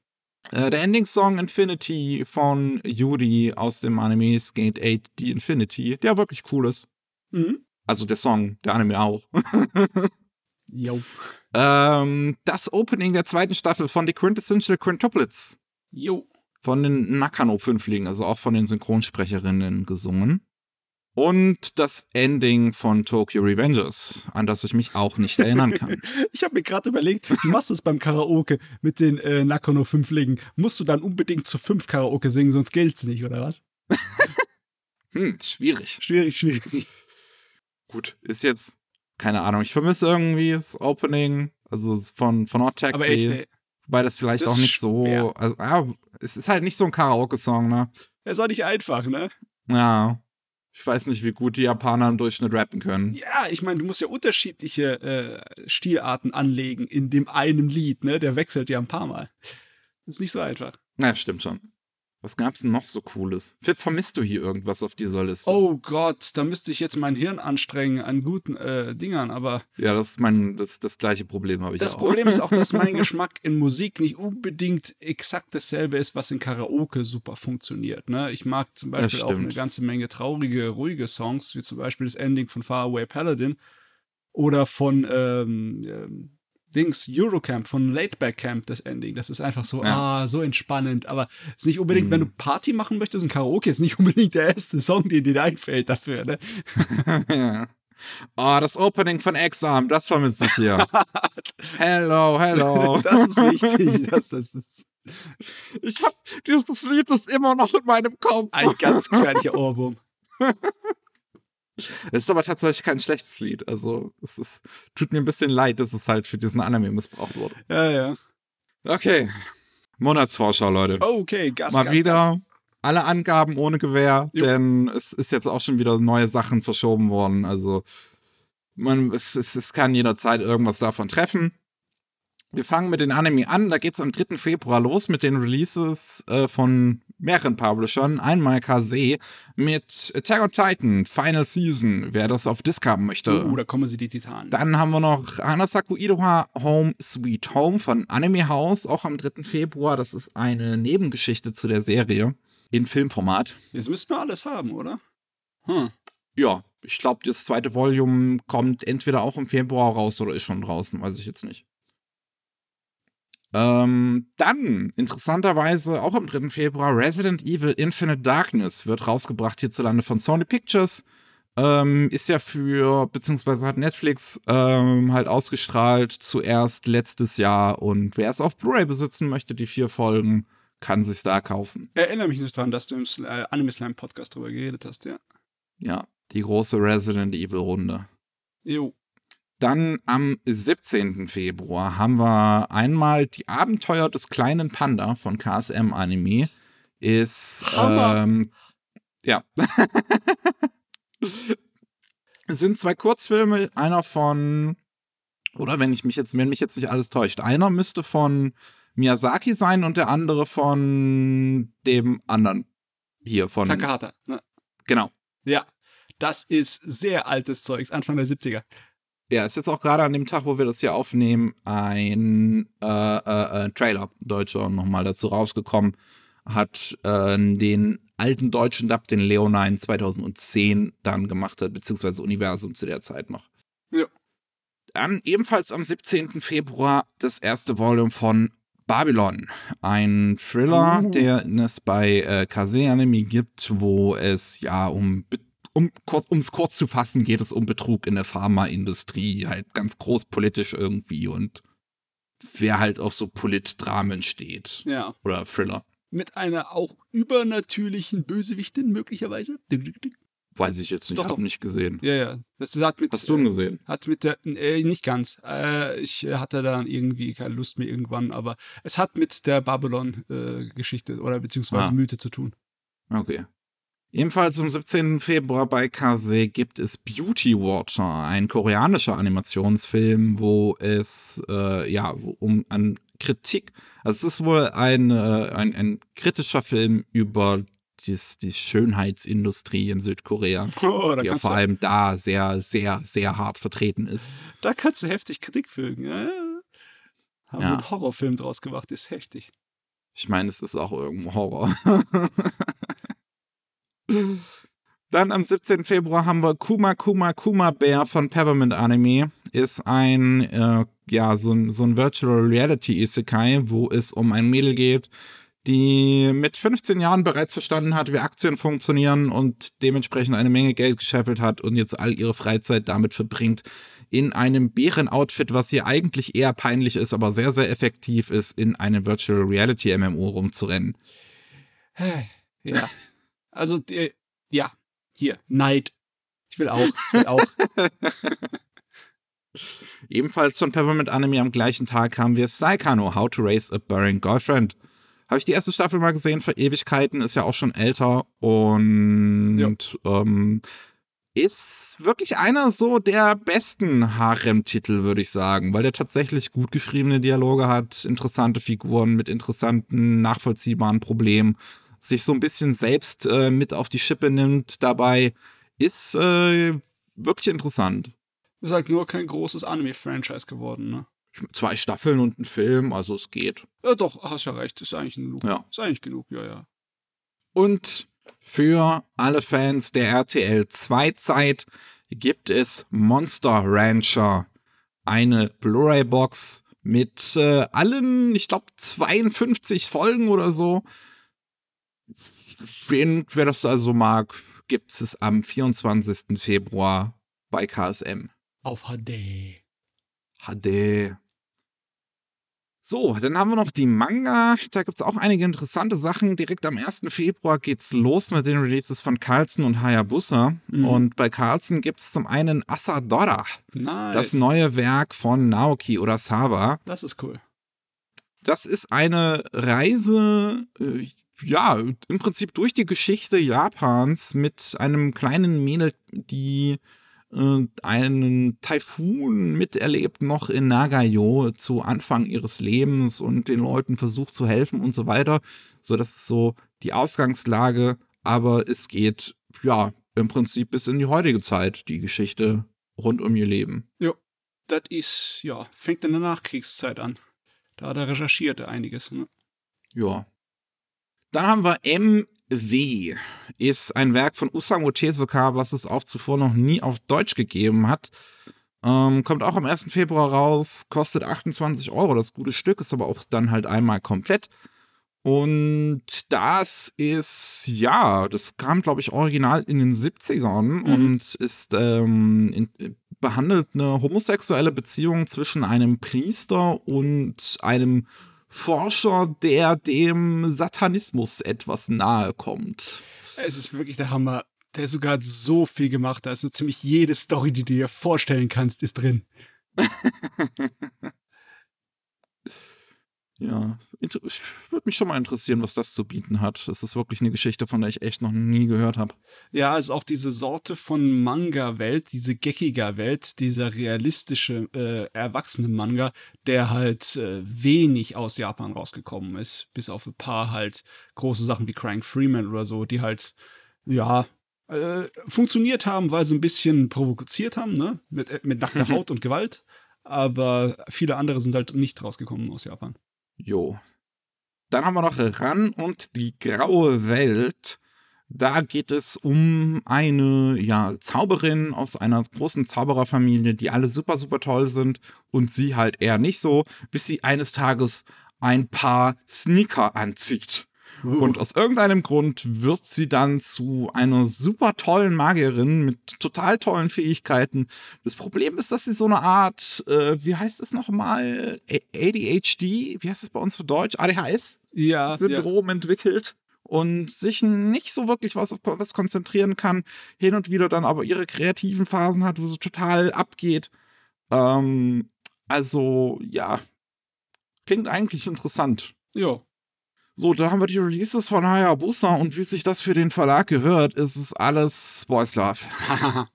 Äh, der Ending-Song Infinity von Yuri aus dem Anime Skate 8 The Infinity, der wirklich cool ist. Mhm. Also der Song, der Anime auch. (laughs) Jo. ähm, das Opening der zweiten Staffel von The Quintessential Quintuplets Jo. von den Nakano-Fünflingen, also auch von den Synchronsprecherinnen gesungen. Und das Ending von Tokyo Revengers, an das ich mich auch nicht erinnern kann. (laughs) ich habe mir gerade überlegt, du machst es beim Karaoke mit den äh, Nakano Fünflingen. Musst du dann unbedingt zu fünf Karaoke singen, sonst gilt's nicht, oder was? (laughs) hm, schwierig. Schwierig, schwierig. Gut, ist jetzt, keine Ahnung, ich vermisse irgendwie das Opening, also von, von Hot Taxi. Aber echt, ey. Wobei das vielleicht das auch nicht so, also, ja, es ist halt nicht so ein Karaoke-Song, ne? ist auch nicht einfach, ne? Ja. Ich weiß nicht, wie gut die Japaner im Durchschnitt rappen können. Ja, ich meine, du musst ja unterschiedliche äh, Stilarten anlegen in dem einen Lied, ne? Der wechselt ja ein paar Mal. Das ist nicht so einfach. Ja, stimmt schon. Was gab's denn noch so Cooles? Vermisst du hier irgendwas auf dieser Liste? Oh Gott, da müsste ich jetzt mein Hirn anstrengen an guten äh, Dingern, aber. Ja, das ist mein, das, das gleiche Problem habe ich das auch. Das Problem ist auch, dass mein (laughs) Geschmack in Musik nicht unbedingt exakt dasselbe ist, was in Karaoke super funktioniert. Ne? Ich mag zum Beispiel auch eine ganze Menge traurige, ruhige Songs, wie zum Beispiel das Ending von Far Away Paladin oder von ähm, ähm Dings, Eurocamp von Laidback Camp, das Ending. Das ist einfach so, ja. ah, so entspannend. Aber es ist nicht unbedingt, mhm. wenn du Party machen möchtest, ein Karaoke ist nicht unbedingt der erste Song, den dir einfällt dafür, ne? ja. (laughs) Oh, das Opening von Exam, das vermisse ich hier. (laughs) hello, hello. (laughs) Das ist wichtig. Das, das ist. Ich hab dieses Lied ist immer noch in meinem Kopf. Ein ganz gefährlicher Ohrwurm. Es ist aber tatsächlich kein schlechtes Lied. Also, es ist, tut mir ein bisschen leid, dass es halt für diesen Anime missbraucht wurde. Ja, ja. Okay. Monatsvorschau, Leute. Okay, Gas, Mal Gas, wieder Gas. alle Angaben ohne Gewehr, jo. denn es ist jetzt auch schon wieder neue Sachen verschoben worden. Also, man, es, es, es kann jederzeit irgendwas davon treffen. Wir fangen mit den Anime an. Da geht es am 3. Februar los mit den Releases äh, von mehreren Publishern. Einmal KZ mit Attack on Titan, Final Season, wer das auf Disc haben möchte. Uh, da kommen sie die Titanen. Dann haben wir noch Hanasaku Iroha Home Sweet Home von Anime House, auch am 3. Februar. Das ist eine Nebengeschichte zu der Serie in Filmformat. Jetzt müssten wir alles haben, oder? Hm. Ja, ich glaube, das zweite Volume kommt entweder auch im Februar raus oder ist schon draußen, weiß ich jetzt nicht. Ähm, dann, interessanterweise, auch am 3. Februar, Resident Evil Infinite Darkness wird rausgebracht hierzulande von Sony Pictures. Ähm, ist ja für, beziehungsweise hat Netflix ähm, halt ausgestrahlt zuerst letztes Jahr und wer es auf Blu-ray besitzen möchte, die vier Folgen, kann sich da kaufen. Erinnere mich nicht daran, dass du im äh, Anime Slam Podcast drüber geredet hast, ja. Ja, die große Resident Evil Runde. Jo. Dann am 17. Februar haben wir einmal die Abenteuer des kleinen Panda von KSM Anime. Ist ähm, ja. es (laughs) sind zwei Kurzfilme, einer von oder wenn ich mich jetzt, wenn mich jetzt nicht alles täuscht, einer müsste von Miyazaki sein und der andere von dem anderen hier von Takahata. Ne? Genau. Ja, das ist sehr altes Zeugs, Anfang der 70er. Ja, ist jetzt auch gerade an dem Tag, wo wir das hier aufnehmen, ein äh, äh, äh Trailer, deutscher, nochmal dazu rausgekommen. Hat äh, den alten deutschen Dub, den Leonine 2010 dann gemacht hat, beziehungsweise Universum zu der Zeit noch. Ja. Dann ebenfalls am 17. Februar das erste Volume von Babylon. Ein Thriller, uh. der es bei äh, Kase Anime gibt, wo es ja um um es kurz zu fassen, geht es um Betrug in der Pharmaindustrie, halt ganz groß politisch irgendwie und wer halt auf so Politdramen steht. Ja. Oder Thriller. Mit einer auch übernatürlichen Bösewichtin möglicherweise. Weiß ich jetzt nicht, doch, hab doch. nicht gesehen. Ja, ja. Das hat mit, Hast du ihn gesehen? Hat mit der, äh, nicht ganz. Äh, ich hatte dann irgendwie keine Lust mehr irgendwann, aber es hat mit der Babylon-Geschichte äh, oder beziehungsweise ah. Mythe zu tun. Okay. Ebenfalls am 17. Februar bei Kase gibt es Beauty Water, ein koreanischer Animationsfilm, wo es äh, ja um an Kritik, also es ist wohl ein, äh, ein, ein kritischer Film über dies, die Schönheitsindustrie in Südkorea, (laughs) oh, die ja vor allem da sehr, sehr, sehr hart vertreten ist. Da kannst du heftig Kritik fügen. Ja? Haben ja. so einen Horrorfilm draus gemacht, ist heftig. Ich meine, es ist auch irgendwo Horror. (laughs) Dann am 17. Februar haben wir Kuma Kuma Kuma Bear von Peppermint Anime. Ist ein, äh, ja, so ein, so ein Virtual Reality Isekai, wo es um ein Mädel geht, die mit 15 Jahren bereits verstanden hat, wie Aktien funktionieren und dementsprechend eine Menge Geld gescheffelt hat und jetzt all ihre Freizeit damit verbringt, in einem Bärenoutfit, was ihr eigentlich eher peinlich ist, aber sehr, sehr effektiv ist, in einem Virtual Reality MMO rumzurennen. Ja. (laughs) Also, die, ja, hier, Neid. Ich will auch, ich will auch. (laughs) Ebenfalls von Peppermint Anime am gleichen Tag haben wir Saikano, How to Raise a Burning Girlfriend. Habe ich die erste Staffel mal gesehen vor Ewigkeiten, ist ja auch schon älter und ähm, ist wirklich einer so der besten Harem-Titel, würde ich sagen, weil der tatsächlich gut geschriebene Dialoge hat, interessante Figuren mit interessanten, nachvollziehbaren Problemen, sich so ein bisschen selbst äh, mit auf die Schippe nimmt dabei, ist äh, wirklich interessant. Ist halt nur kein großes Anime-Franchise geworden, ne? Zwei Staffeln und ein Film, also es geht. Ja, doch, hast ja recht. Ist eigentlich genug. Ja. Ist eigentlich genug, ja, ja. Und für alle Fans der RTL 2 Zeit gibt es Monster Rancher. Eine Blu-ray-Box mit äh, allen, ich glaube, 52 Folgen oder so. Wen, wer das also mag, gibt es am 24. Februar bei KSM. Auf HD. HD. So, dann haben wir noch die Manga. Da gibt es auch einige interessante Sachen. Direkt am 1. Februar geht's los mit den Releases von Carlsen und Hayabusa. Mhm. Und bei Carlsen gibt es zum einen Asadora, Nice. das neue Werk von Naoki Urasawa. Das ist cool. Das ist eine Reise, äh, ja, im Prinzip durch die Geschichte Japans mit einem kleinen Mädel, die äh, einen Taifun miterlebt noch in Nagayo zu Anfang ihres Lebens und den Leuten versucht zu helfen und so weiter. So, das ist so die Ausgangslage, aber es geht, ja, im Prinzip bis in die heutige Zeit, die Geschichte rund um ihr Leben. Das ist, ja, fängt in der Nachkriegszeit an. Da hat er recherchiert einiges. Ne? Ja. Dann haben wir MW. Ist ein Werk von Usamu Tezuka, was es auch zuvor noch nie auf Deutsch gegeben hat. Ähm, kommt auch am 1. Februar raus, kostet 28 Euro. Das gute Stück ist aber auch dann halt einmal komplett. Und das ist, ja, das kam, glaube ich, original in den 70ern und ist, ähm, in, behandelt eine homosexuelle Beziehung zwischen einem Priester und einem Forscher, der dem Satanismus etwas nahe kommt. Es ist wirklich der Hammer. Der sogar hat so viel gemacht. Da ist so ziemlich jede Story, die du dir vorstellen kannst, ist drin. (laughs) Ja, ich würde mich schon mal interessieren, was das zu bieten hat. Das ist wirklich eine Geschichte, von der ich echt noch nie gehört habe. Ja, es ist auch diese Sorte von Manga-Welt, diese Geckiger-Welt, dieser realistische, äh, erwachsene Manga, der halt äh, wenig aus Japan rausgekommen ist, bis auf ein paar halt große Sachen wie Crying Freeman oder so, die halt, ja, äh, funktioniert haben, weil sie ein bisschen provoziert haben, ne? Mit, äh, mit nackter Haut und Gewalt. Aber viele andere sind halt nicht rausgekommen aus Japan. Jo. Dann haben wir noch Ran und die graue Welt. Da geht es um eine ja, Zauberin aus einer großen Zaubererfamilie, die alle super, super toll sind und sie halt eher nicht so, bis sie eines Tages ein paar Sneaker anzieht. Und aus irgendeinem Grund wird sie dann zu einer super tollen Magierin mit total tollen Fähigkeiten. Das Problem ist, dass sie so eine Art, äh, wie heißt es nochmal? ADHD, wie heißt es bei uns für Deutsch? ADHS? ja, ja. Syndrom entwickelt und sich nicht so wirklich was auf was konzentrieren kann, hin und wieder dann aber ihre kreativen Phasen hat, wo sie total abgeht. Ähm, also, ja, klingt eigentlich interessant. ja. So, dann haben wir die Releases von Hayabusa und wie sich das für den Verlag gehört, ist es alles Boys Love. (laughs)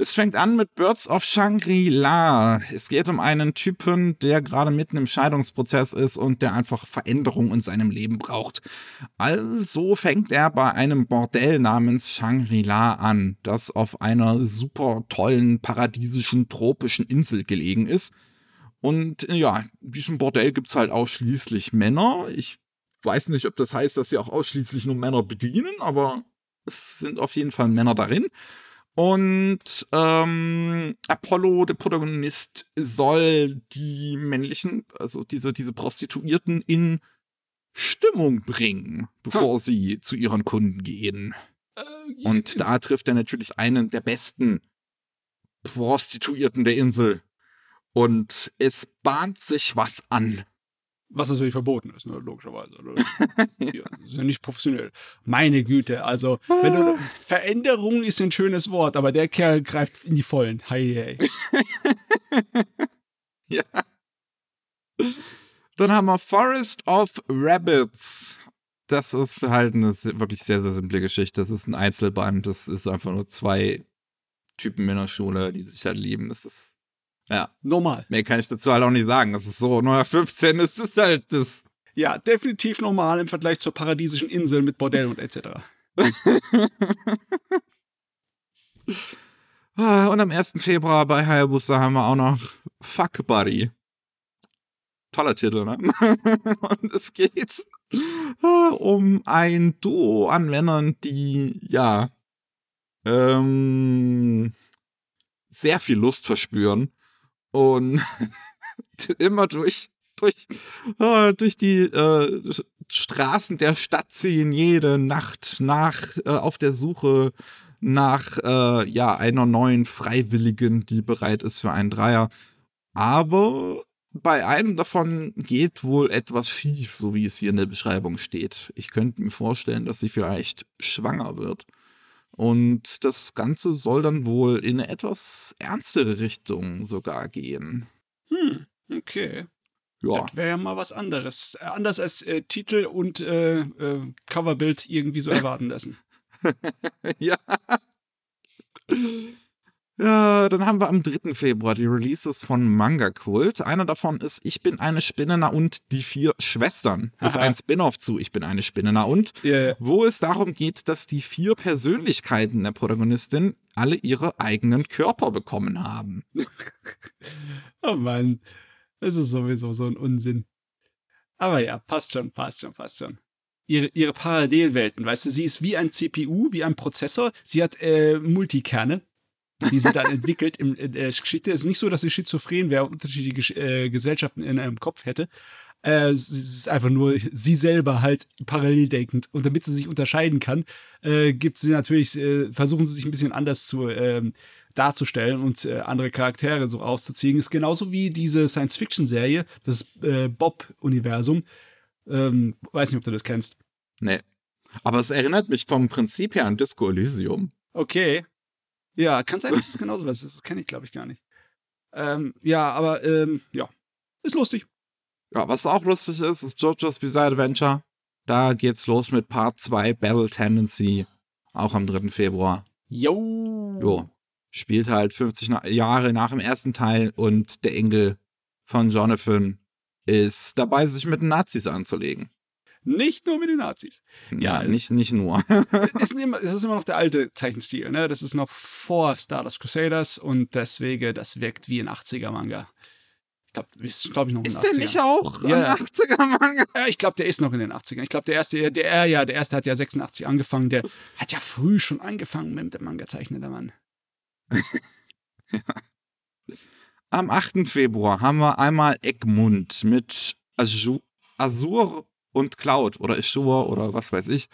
Es fängt an mit Birds of Shangri-La. Es geht um einen Typen, der gerade mitten im Scheidungsprozess ist und der einfach Veränderung in seinem Leben braucht. Also fängt er bei einem Bordell namens Shangri-La an, das auf einer super tollen, paradiesischen, tropischen Insel gelegen ist. Und äh, ja, in diesem Bordell gibt's halt ausschließlich Männer. Ich weiß nicht, ob das heißt, dass sie auch ausschließlich nur Männer bedienen, aber es sind auf jeden Fall Männer darin. Und ähm, Apollo, der Protagonist, soll die männlichen, also diese, diese Prostituierten in Stimmung bringen, bevor hm. sie zu ihren Kunden gehen. Äh, Und da trifft er natürlich einen der besten Prostituierten der Insel. Und es bahnt sich was an. Was natürlich verboten ist, ne, logischerweise. (laughs) ja, ist ja nicht professionell. Meine Güte, also wenn du. Veränderung ist ein schönes Wort, aber der Kerl greift in die Vollen. Hey, hey. (laughs) ja. Dann haben wir Forest of Rabbits. Das ist halt eine wirklich sehr, sehr simple Geschichte. Das ist ein Einzelband. Das ist einfach nur zwei Typen in der Schule, die sich halt lieben. Das ist ja. Normal. Mehr kann ich dazu halt auch nicht sagen. Das ist so, 15 ist es halt das. Ja, definitiv normal im Vergleich zur paradiesischen Insel mit Bordell und etc. (laughs) Ah, und am 1. Februar bei Hayabusa haben wir auch noch Fuck Buddy. Toller Titel, ne? (laughs) und es geht ah, um ein Duo an Männern, die, ja, ähm, sehr viel Lust verspüren und (laughs) immer durch, durch, äh, durch die äh, Straßen der Stadt ziehen, jede Nacht nach, äh, auf der Suche nach äh, ja, einer neuen Freiwilligen, die bereit ist für einen Dreier. Aber bei einem davon geht wohl etwas schief, so wie es hier in der Beschreibung steht. Ich könnte mir vorstellen, dass sie vielleicht schwanger wird. Und das Ganze soll dann wohl in eine etwas ernstere Richtung sogar gehen. Hm, okay. Ja. Das wäre ja mal was anderes. Äh, anders als äh, Titel und äh, äh, Coverbild irgendwie so erwarten lassen. (laughs) ja. Ja, dann haben wir am 3. Februar die Releases von Manga Kult. Einer davon ist Ich bin eine Spinnena und die vier Schwestern. Das ist ein Spin-off zu Ich bin eine Spinnena und, yeah. wo es darum geht, dass die vier Persönlichkeiten der Protagonistin alle ihre eigenen Körper bekommen haben. (laughs) oh Mann, das ist sowieso so ein Unsinn. Aber ja, passt schon, passt schon, passt schon ihre, ihre Parallelwelten, weißt du, sie ist wie ein CPU, wie ein Prozessor, sie hat äh, Multikerne die sie dann entwickelt in, in der Geschichte. Es ist nicht so, dass sie schizophren wäre und unterschiedliche äh, Gesellschaften in einem Kopf hätte. Äh, es ist einfach nur sie selber halt parallel denkend. Und damit sie sich unterscheiden kann, äh, gibt sie natürlich, äh, versuchen sie sich ein bisschen anders zu ähm, darzustellen und andere Charaktere so rauszuziehen. Ist genauso wie diese Science-Fiction-Serie, das Bob-Universum. Ähm, weiß nicht, ob du das kennst. Nee. Aber es erinnert mich vom Prinzip her an Disco Elysium. Okay, ja, kann sein, dass es genauso was ist. Das kenne ich, glaube ich, gar nicht. Ähm, ja, aber ähm, ja, ist lustig. Ja, was auch lustig ist, ist JoJo's Bizarre Adventure. Da geht's los mit Part 2 Battle Tendency. Auch am 3. Februar. Jo. Jo. Spielt halt 50 Na Jahre nach dem ersten Teil und der Enkel von Jonathan ist dabei, sich mit den Nazis anzulegen. Nicht nur mit den Nazis. Ja, ja nicht, nicht nur. (laughs) es, ist immer, es ist immer noch der alte Zeichenstil. Ne? Das ist noch vor Stardust Crusaders und deswegen, das wirkt wie ein 80er-Manga. Ich glaube, ist, glaub ich, noch Ist 80er. der nicht auch ja. ein 80er-Manga? Ja, ich glaube, der ist noch in den 80ern. Ich glaube, der erste, der, ja, der erste hat ja 86 angefangen. Der hat ja früh schon angefangen mit dem Manga-Zeichnen, der Mann. (laughs) ja. Am 8. Februar haben wir einmal Egmund mit Azur, Azur und Cloud oder Azure oder was weiß ich.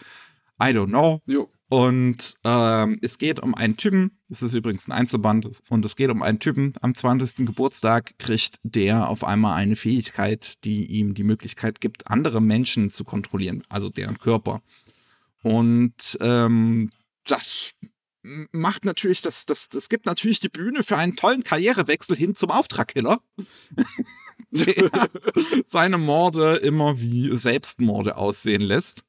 I don't know. Jo. Und ähm, es geht um einen Typen, das ist übrigens ein Einzelband, und es geht um einen Typen. Am 20. Geburtstag kriegt der auf einmal eine Fähigkeit, die ihm die Möglichkeit gibt, andere Menschen zu kontrollieren, also deren Körper. Und ähm, das macht natürlich, das, das, das gibt natürlich die Bühne für einen tollen Karrierewechsel hin zum Auftragkiller, (laughs) (laughs) der seine Morde immer wie Selbstmorde aussehen lässt.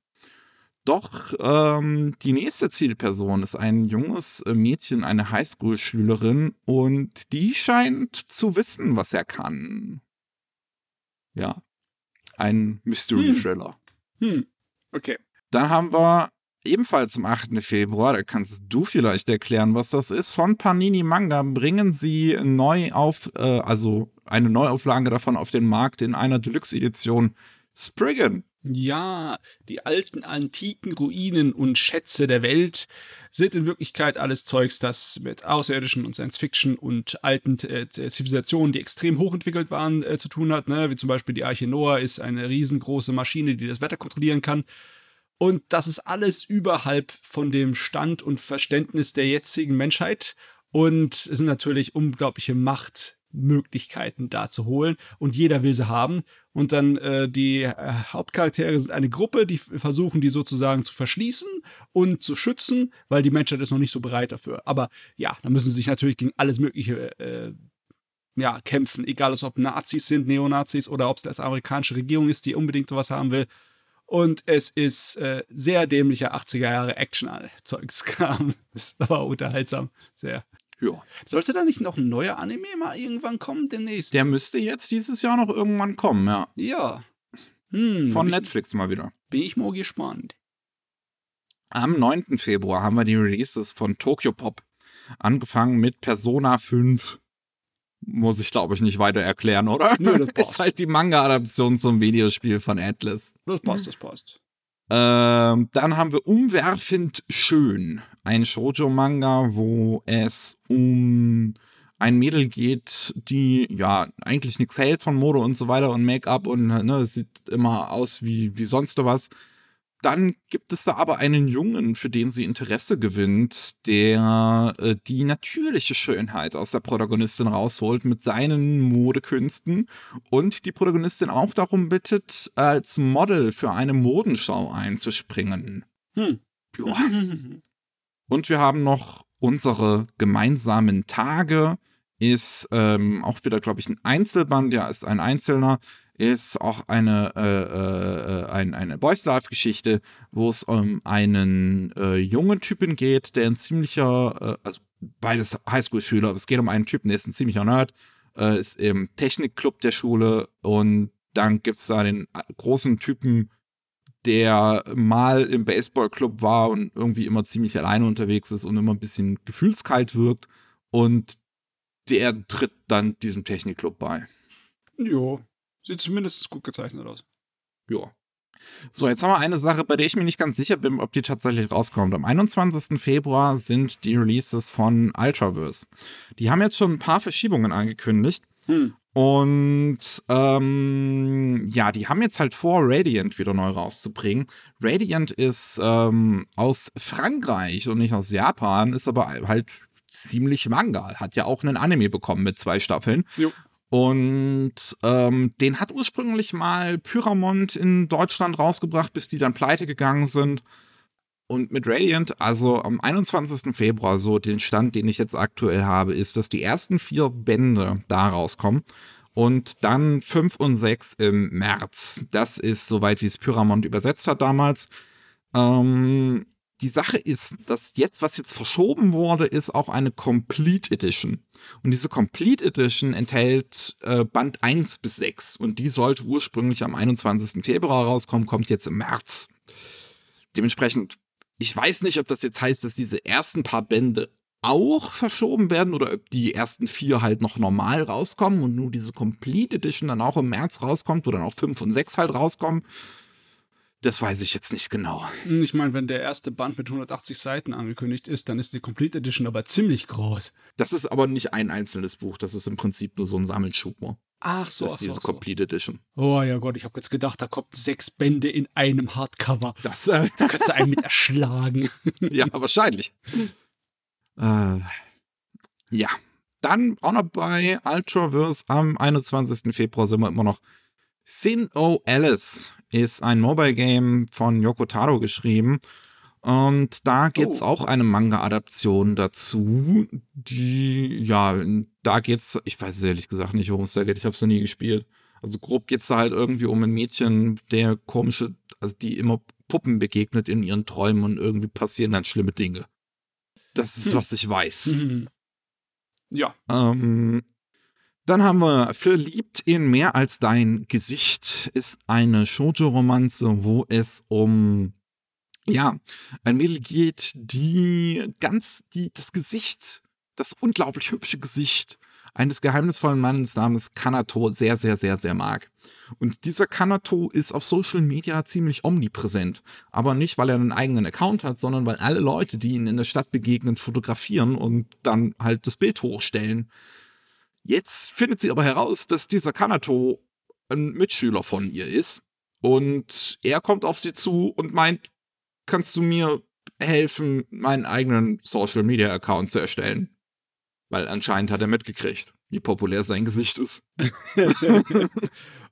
Doch ähm, die nächste Zielperson ist ein junges Mädchen, eine Highschool-Schülerin, und die scheint zu wissen, was er kann. Ja, ein Mystery-Thriller. Hm. hm. Okay. Dann haben wir ebenfalls am 8. Februar, da kannst du vielleicht erklären, was das ist, von Panini Manga bringen sie neu auf, äh, also eine Neuauflage davon auf den Markt in einer Deluxe-Edition Spriggan. Ja, die alten antiken Ruinen und Schätze der Welt sind in Wirklichkeit alles Zeugs, das mit Außerirdischen und Science Fiction und alten äh, Zivilisationen, die extrem hochentwickelt waren, äh, zu tun hat. Ne? Wie zum Beispiel die Arche Noah ist eine riesengroße Maschine, die das Wetter kontrollieren kann. Und das ist alles überhalb von dem Stand und Verständnis der jetzigen Menschheit. Und es sind natürlich unglaubliche Machtmöglichkeiten da zu holen. Und jeder will sie haben. Und dann äh, die äh, Hauptcharaktere sind eine Gruppe, die versuchen, die sozusagen zu verschließen und zu schützen, weil die Menschheit ist noch nicht so bereit dafür. Aber ja, da müssen sie sich natürlich gegen alles Mögliche äh, ja, kämpfen. Egal, ob Nazis sind, Neonazis oder ob es das amerikanische Regierung ist, die unbedingt sowas haben will. Und es ist äh, sehr dämlicher 80er Jahre Action-Zeugskram. ist (laughs) aber unterhaltsam. Sehr. Ja. Sollte da nicht noch ein neuer Anime mal irgendwann kommen demnächst? Der müsste jetzt dieses Jahr noch irgendwann kommen, ja. ja. Hm, Von Netflix mal wieder. Bin ich mal gespannt. Am 9. Februar haben wir die Releases von Tokyo Pop. Angefangen mit Persona 5. Muss ich, glaube ich, nicht weiter erklären, oder? Nö, das (laughs) passt. Ist halt die Manga-Adaption zum Videospiel von Atlas. Das passt, das passt. Ähm, dann haben wir Umwerfend Schön. Ein Shoujo-Manga, wo es um ein Mädel geht, die ja eigentlich nichts hält von Mode und so weiter und Make-up und ne, sieht immer aus wie, wie sonst was. Dann gibt es da aber einen Jungen, für den sie Interesse gewinnt, der äh, die natürliche Schönheit aus der Protagonistin rausholt mit seinen Modekünsten und die Protagonistin auch darum bittet, als Model für eine Modenschau einzuspringen. Hm. Ja. Und wir haben noch unsere gemeinsamen Tage. Ist ähm, auch wieder, glaube ich, ein Einzelband, ja, ist ein Einzelner, ist auch eine, äh, äh, ein, eine Boys Life-Geschichte, wo es um einen äh, jungen Typen geht, der ein ziemlicher, äh, also beides Highschool-Schüler, aber es geht um einen Typen, der ist ein ziemlicher Nerd, äh, ist im Technikclub der Schule und dann gibt es da den großen Typen, der mal im Baseballclub war und irgendwie immer ziemlich alleine unterwegs ist und immer ein bisschen gefühlskalt wirkt. Und der tritt dann diesem Technikclub bei. Jo, sieht zumindest gut gezeichnet aus. Ja. So, jetzt haben wir eine Sache, bei der ich mir nicht ganz sicher bin, ob die tatsächlich rauskommt. Am 21. Februar sind die Releases von Ultraverse. Die haben jetzt schon ein paar Verschiebungen angekündigt. Hm. Und ähm, ja, die haben jetzt halt vor, Radiant wieder neu rauszubringen. Radiant ist ähm, aus Frankreich und nicht aus Japan, ist aber halt ziemlich Manga. Hat ja auch einen Anime bekommen mit zwei Staffeln. Jo. Und ähm, den hat ursprünglich mal Pyramont in Deutschland rausgebracht, bis die dann pleite gegangen sind. Und mit Radiant, also am 21. Februar, so den Stand, den ich jetzt aktuell habe, ist, dass die ersten vier Bände da rauskommen. Und dann fünf und sechs im März. Das ist soweit, wie es Pyramont übersetzt hat damals. Ähm, die Sache ist, dass jetzt, was jetzt verschoben wurde, ist auch eine Complete Edition. Und diese Complete Edition enthält äh, Band 1 bis 6. Und die sollte ursprünglich am 21. Februar rauskommen, kommt jetzt im März. Dementsprechend ich weiß nicht, ob das jetzt heißt, dass diese ersten paar Bände auch verschoben werden oder ob die ersten vier halt noch normal rauskommen und nur diese Complete Edition dann auch im März rauskommt, wo dann auch fünf und sechs halt rauskommen. Das weiß ich jetzt nicht genau. Ich meine, wenn der erste Band mit 180 Seiten angekündigt ist, dann ist die Complete Edition aber ziemlich groß. Das ist aber nicht ein einzelnes Buch, das ist im Prinzip nur so ein Sammelschub. Ach so, das ist ach diese so, Complete Edition. Oh ja Gott, ich habe jetzt gedacht, da kommt sechs Bände in einem Hardcover. Das, äh, Da kannst du einen mit erschlagen. (laughs) ja, wahrscheinlich. Äh, ja. Dann auch noch bei Ultraverse am 21. Februar sind wir immer noch. Sin O Alice ist ein Mobile Game von Yoko Taro geschrieben. Und da gibt's Oh. auch eine Manga-Adaption dazu, die, ja, da geht's, ich weiß es ehrlich gesagt nicht, worum es da geht, ich habe es noch nie gespielt. Also grob geht's da halt irgendwie um ein Mädchen, der komische, also die immer Puppen begegnet in ihren Träumen und irgendwie passieren dann schlimme Dinge. Das ist, Hm. was ich weiß. Mhm. (laughs) ja. Ähm, dann haben wir Verliebt in mehr als dein Gesicht ist eine Shoujo-Romanze, wo es um ja, ein Mädel geht, die ganz, die das Gesicht, das unglaublich hübsche Gesicht eines geheimnisvollen Mannes namens Kanato sehr, sehr, sehr, sehr mag. Und dieser Kanato ist auf Social Media ziemlich omnipräsent. Aber nicht, weil er einen eigenen Account hat, sondern weil alle Leute, die ihn in der Stadt begegnen, fotografieren und dann halt das Bild hochstellen. Jetzt findet sie aber heraus, dass dieser Kanato ein Mitschüler von ihr ist. Und er kommt auf sie zu und meint, kannst du mir helfen, meinen eigenen Social Media Account zu erstellen? Weil anscheinend hat er mitgekriegt, wie populär sein Gesicht ist. (laughs)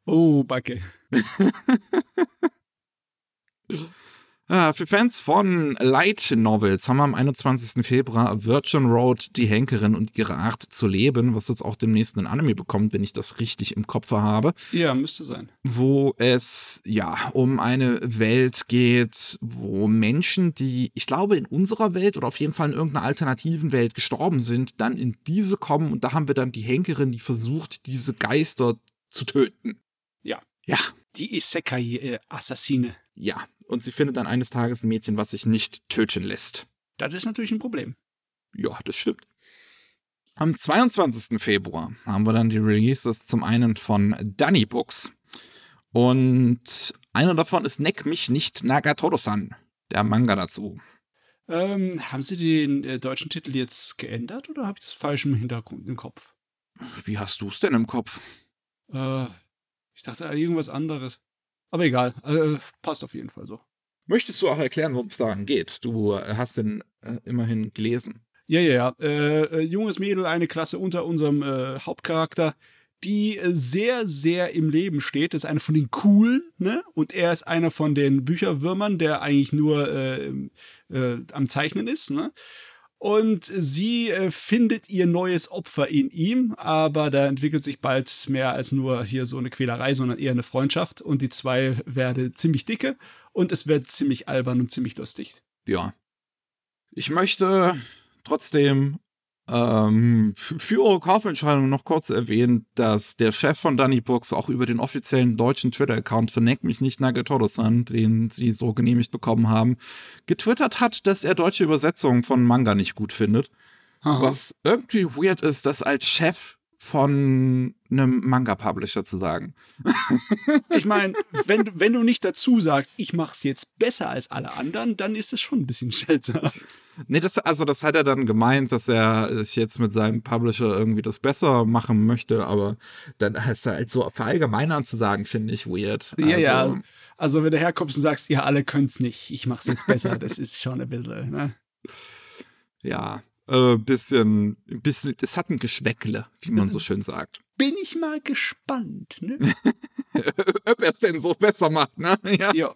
oh, Backe. (laughs) Ah, für Fans von Light Novels haben wir am 21. Februar Virgin Road, die Henkerin und ihre Art zu leben, was jetzt auch demnächst ein Anime bekommt, wenn ich das richtig im Kopf habe. Ja, müsste sein. Wo es ja um eine Welt geht, wo Menschen, die, ich glaube, in unserer Welt oder auf jeden Fall in irgendeiner alternativen Welt gestorben sind, dann in diese kommen und da haben wir dann die Henkerin, die versucht, diese Geister zu töten. Ja. Ja. Die Isekai-Assassine. Ja, und sie findet dann eines Tages ein Mädchen, was sich nicht töten lässt. Das ist natürlich ein Problem. Ja, das stimmt. Am 22. Februar haben wir dann die Releases zum einen von Dunny Books. Und einer davon ist Neck mich nicht Nagatoro-san, der Manga dazu. Ähm, haben Sie den äh, deutschen Titel jetzt geändert oder habe ich das falsch im Hintergrund im Kopf? Wie hast du es denn im Kopf? Äh, ich dachte irgendwas anderes. Aber egal, äh, passt auf jeden Fall so. Möchtest du auch erklären, worum es daran geht? Du äh, hast den äh, immerhin gelesen. Ja, ja, ja. Äh, junges Mädel, eine Klasse unter unserem äh, Hauptcharakter, die äh, sehr, sehr im Leben steht. Das ist eine von den Coolen, ne? Und er ist einer von den Bücherwürmern, der eigentlich nur äh, äh, am Zeichnen ist, ne? Und sie äh, findet ihr neues Opfer in ihm, aber da entwickelt sich bald mehr als nur hier so eine Quälerei, sondern eher eine Freundschaft. Und die zwei werden ziemlich dicke und es wird ziemlich albern und ziemlich lustig. Ja. Ich möchte trotzdem ähm, für eure Kaufentscheidung noch kurz erwähnen, dass der Chef von Dunny Books auch über den offiziellen deutschen Twitter-Account Verneck mich nicht Nagatoro-san, den sie so genehmigt bekommen haben, getwittert hat, dass er deutsche Übersetzungen von Manga nicht gut findet. Aha. Was irgendwie weird ist, das als Chef von einem Manga-Publisher zu sagen. (laughs) ich meine, wenn, wenn du nicht dazu sagst, ich mach's jetzt besser als alle anderen, dann ist es schon ein bisschen seltsam. Nee, das, also das hat er dann gemeint, dass er sich jetzt mit seinem Publisher irgendwie das besser machen möchte, aber dann ist er halt so verallgemeinern zu sagen, finde ich weird. Ja, also, ja. Also wenn du herkommst und sagst, ihr alle könnt's nicht, ich mach's jetzt besser, das ist schon ein bisschen, ne? Ja, äh, bisschen, bisschen, das hat ein Geschmäckle, wie man so schön sagt. Bin ich mal gespannt, ne? (laughs) Ob er es denn so besser macht, ne? (laughs) Ja. ja.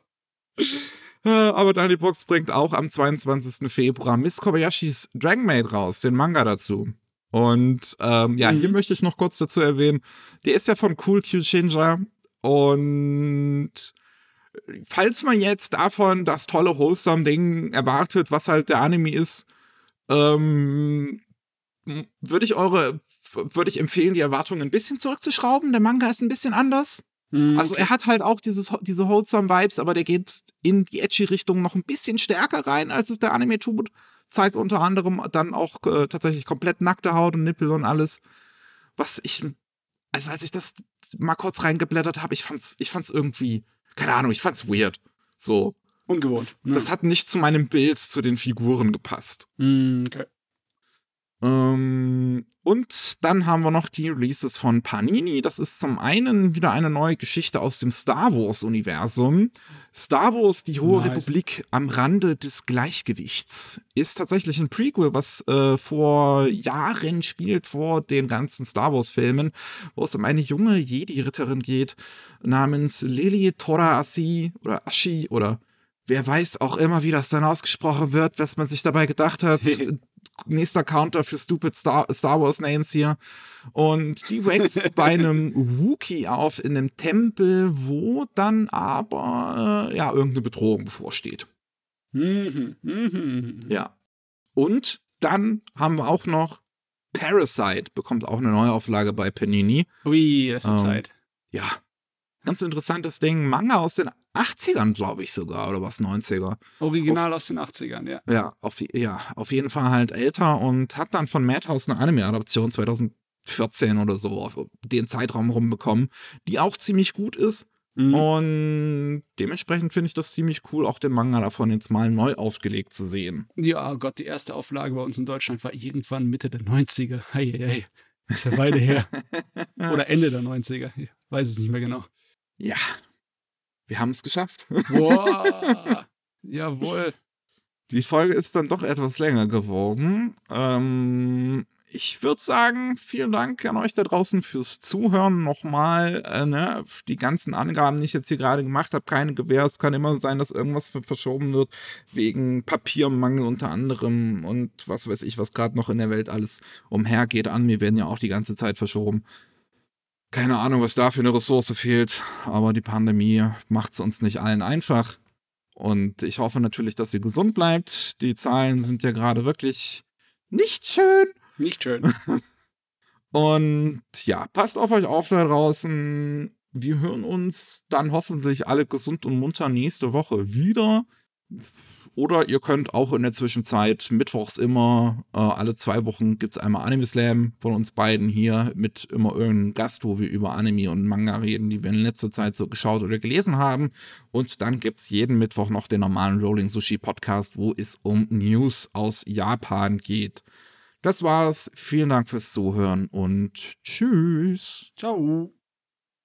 Äh, aber Danny Box bringt auch am 22. Februar Miss Kobayashis Dragon Maid raus, den Manga dazu. Und ähm, ja, mhm. hier möchte ich noch kurz dazu erwähnen, der ist ja von Cool Q Shinja und falls man jetzt davon das tolle Wholesome Ding erwartet, was halt der Anime ist, ähm, würde ich eure, würde ich empfehlen, die Erwartungen ein bisschen zurückzuschrauben. Der Manga ist ein bisschen anders. Mhm. Also er hat halt auch dieses, diese wholesome Vibes, aber der geht in die edgy Richtung noch ein bisschen stärker rein, als es der Anime tut. Zeigt unter anderem dann auch äh, tatsächlich komplett nackte Haut und Nippel und alles. Was ich, also als ich das mal kurz reingeblättert habe, ich fand's, ich fand's irgendwie, keine Ahnung, ich fand's weird. So. Ungewohnt. Das, ne? das hat nicht zu meinem Bild, zu den Figuren gepasst. Mm, okay. Ähm, und dann haben wir noch die Releases von Panini. Das ist zum einen wieder eine neue Geschichte aus dem Star Wars-Universum. Star Wars, die Hohe nice. Republik am Rande des Gleichgewichts, ist tatsächlich ein Prequel, was äh, vor Jahren spielt, vor den ganzen Star Wars-Filmen, wo es um eine junge Jedi-Ritterin geht, namens Lily Tora Ashi oder Ashi oder wer weiß auch immer, wie das dann ausgesprochen wird, was man sich dabei gedacht hat. (laughs) Nächster Counter für Stupid Star, Star Wars Names hier. Und die wächst (laughs) bei einem Wookie auf in einem Tempel, wo dann aber äh, ja irgendeine Bedrohung bevorsteht. Mhm, mhm. Ja. Und dann haben wir auch noch Parasite, bekommt auch eine Neuauflage bei Panini. Ui, das ist ähm, Zeit. Ja. Ganz interessantes Ding. Manga aus den 80ern, glaube ich sogar, oder was, 90er. Original auf, aus den 80ern, ja. Ja auf, ja, auf jeden Fall halt älter und hat dann von Madhouse eine Anime-Adaption 2010 14 oder so auf den Zeitraum rumbekommen, die auch ziemlich gut ist. Mhm. Und dementsprechend finde ich das ziemlich cool, auch den Manga davon jetzt mal neu aufgelegt zu sehen. Ja, oh Gott, die erste Auflage bei uns in Deutschland war irgendwann Mitte der 90er. Hey, hey, hey. Ist ja beide her. (laughs) Oder Ende der 90er. Ich weiß es nicht mehr genau. Ja. Wir haben es geschafft. Boah. Jawohl. Die Folge ist dann doch etwas länger geworden. Ähm, ich würde sagen, vielen Dank an euch da draußen fürs Zuhören. Nochmal, äh, ne, die ganzen Angaben, die ich jetzt hier gerade gemacht habe, keine Gewähr. Es kann immer sein, dass irgendwas verschoben wird, wegen Papiermangel unter anderem und was weiß ich, was gerade noch in der Welt alles umhergeht. An mir werden ja auch die ganze Zeit verschoben. Keine Ahnung, was da für eine Ressource fehlt, aber die Pandemie macht es uns nicht allen einfach. Und ich hoffe natürlich, dass ihr gesund bleibt. Die Zahlen sind ja gerade wirklich nicht schön. Nicht schön. (laughs) Und ja, passt auf euch auf da draußen. Wir hören uns dann hoffentlich alle gesund und munter nächste Woche wieder. Oder ihr könnt auch in der Zwischenzeit mittwochs immer, äh, alle zwei Wochen gibt es einmal Anime Slam von uns beiden hier mit immer irgendeinem Gast, wo wir über Anime und Manga reden, die wir in letzter Zeit so geschaut oder gelesen haben. Und dann gibt es jeden Mittwoch noch den normalen Rolling Sushi Podcast, wo es um News aus Japan geht. Das war's. Vielen Dank fürs Zuhören und tschüss. Ciao.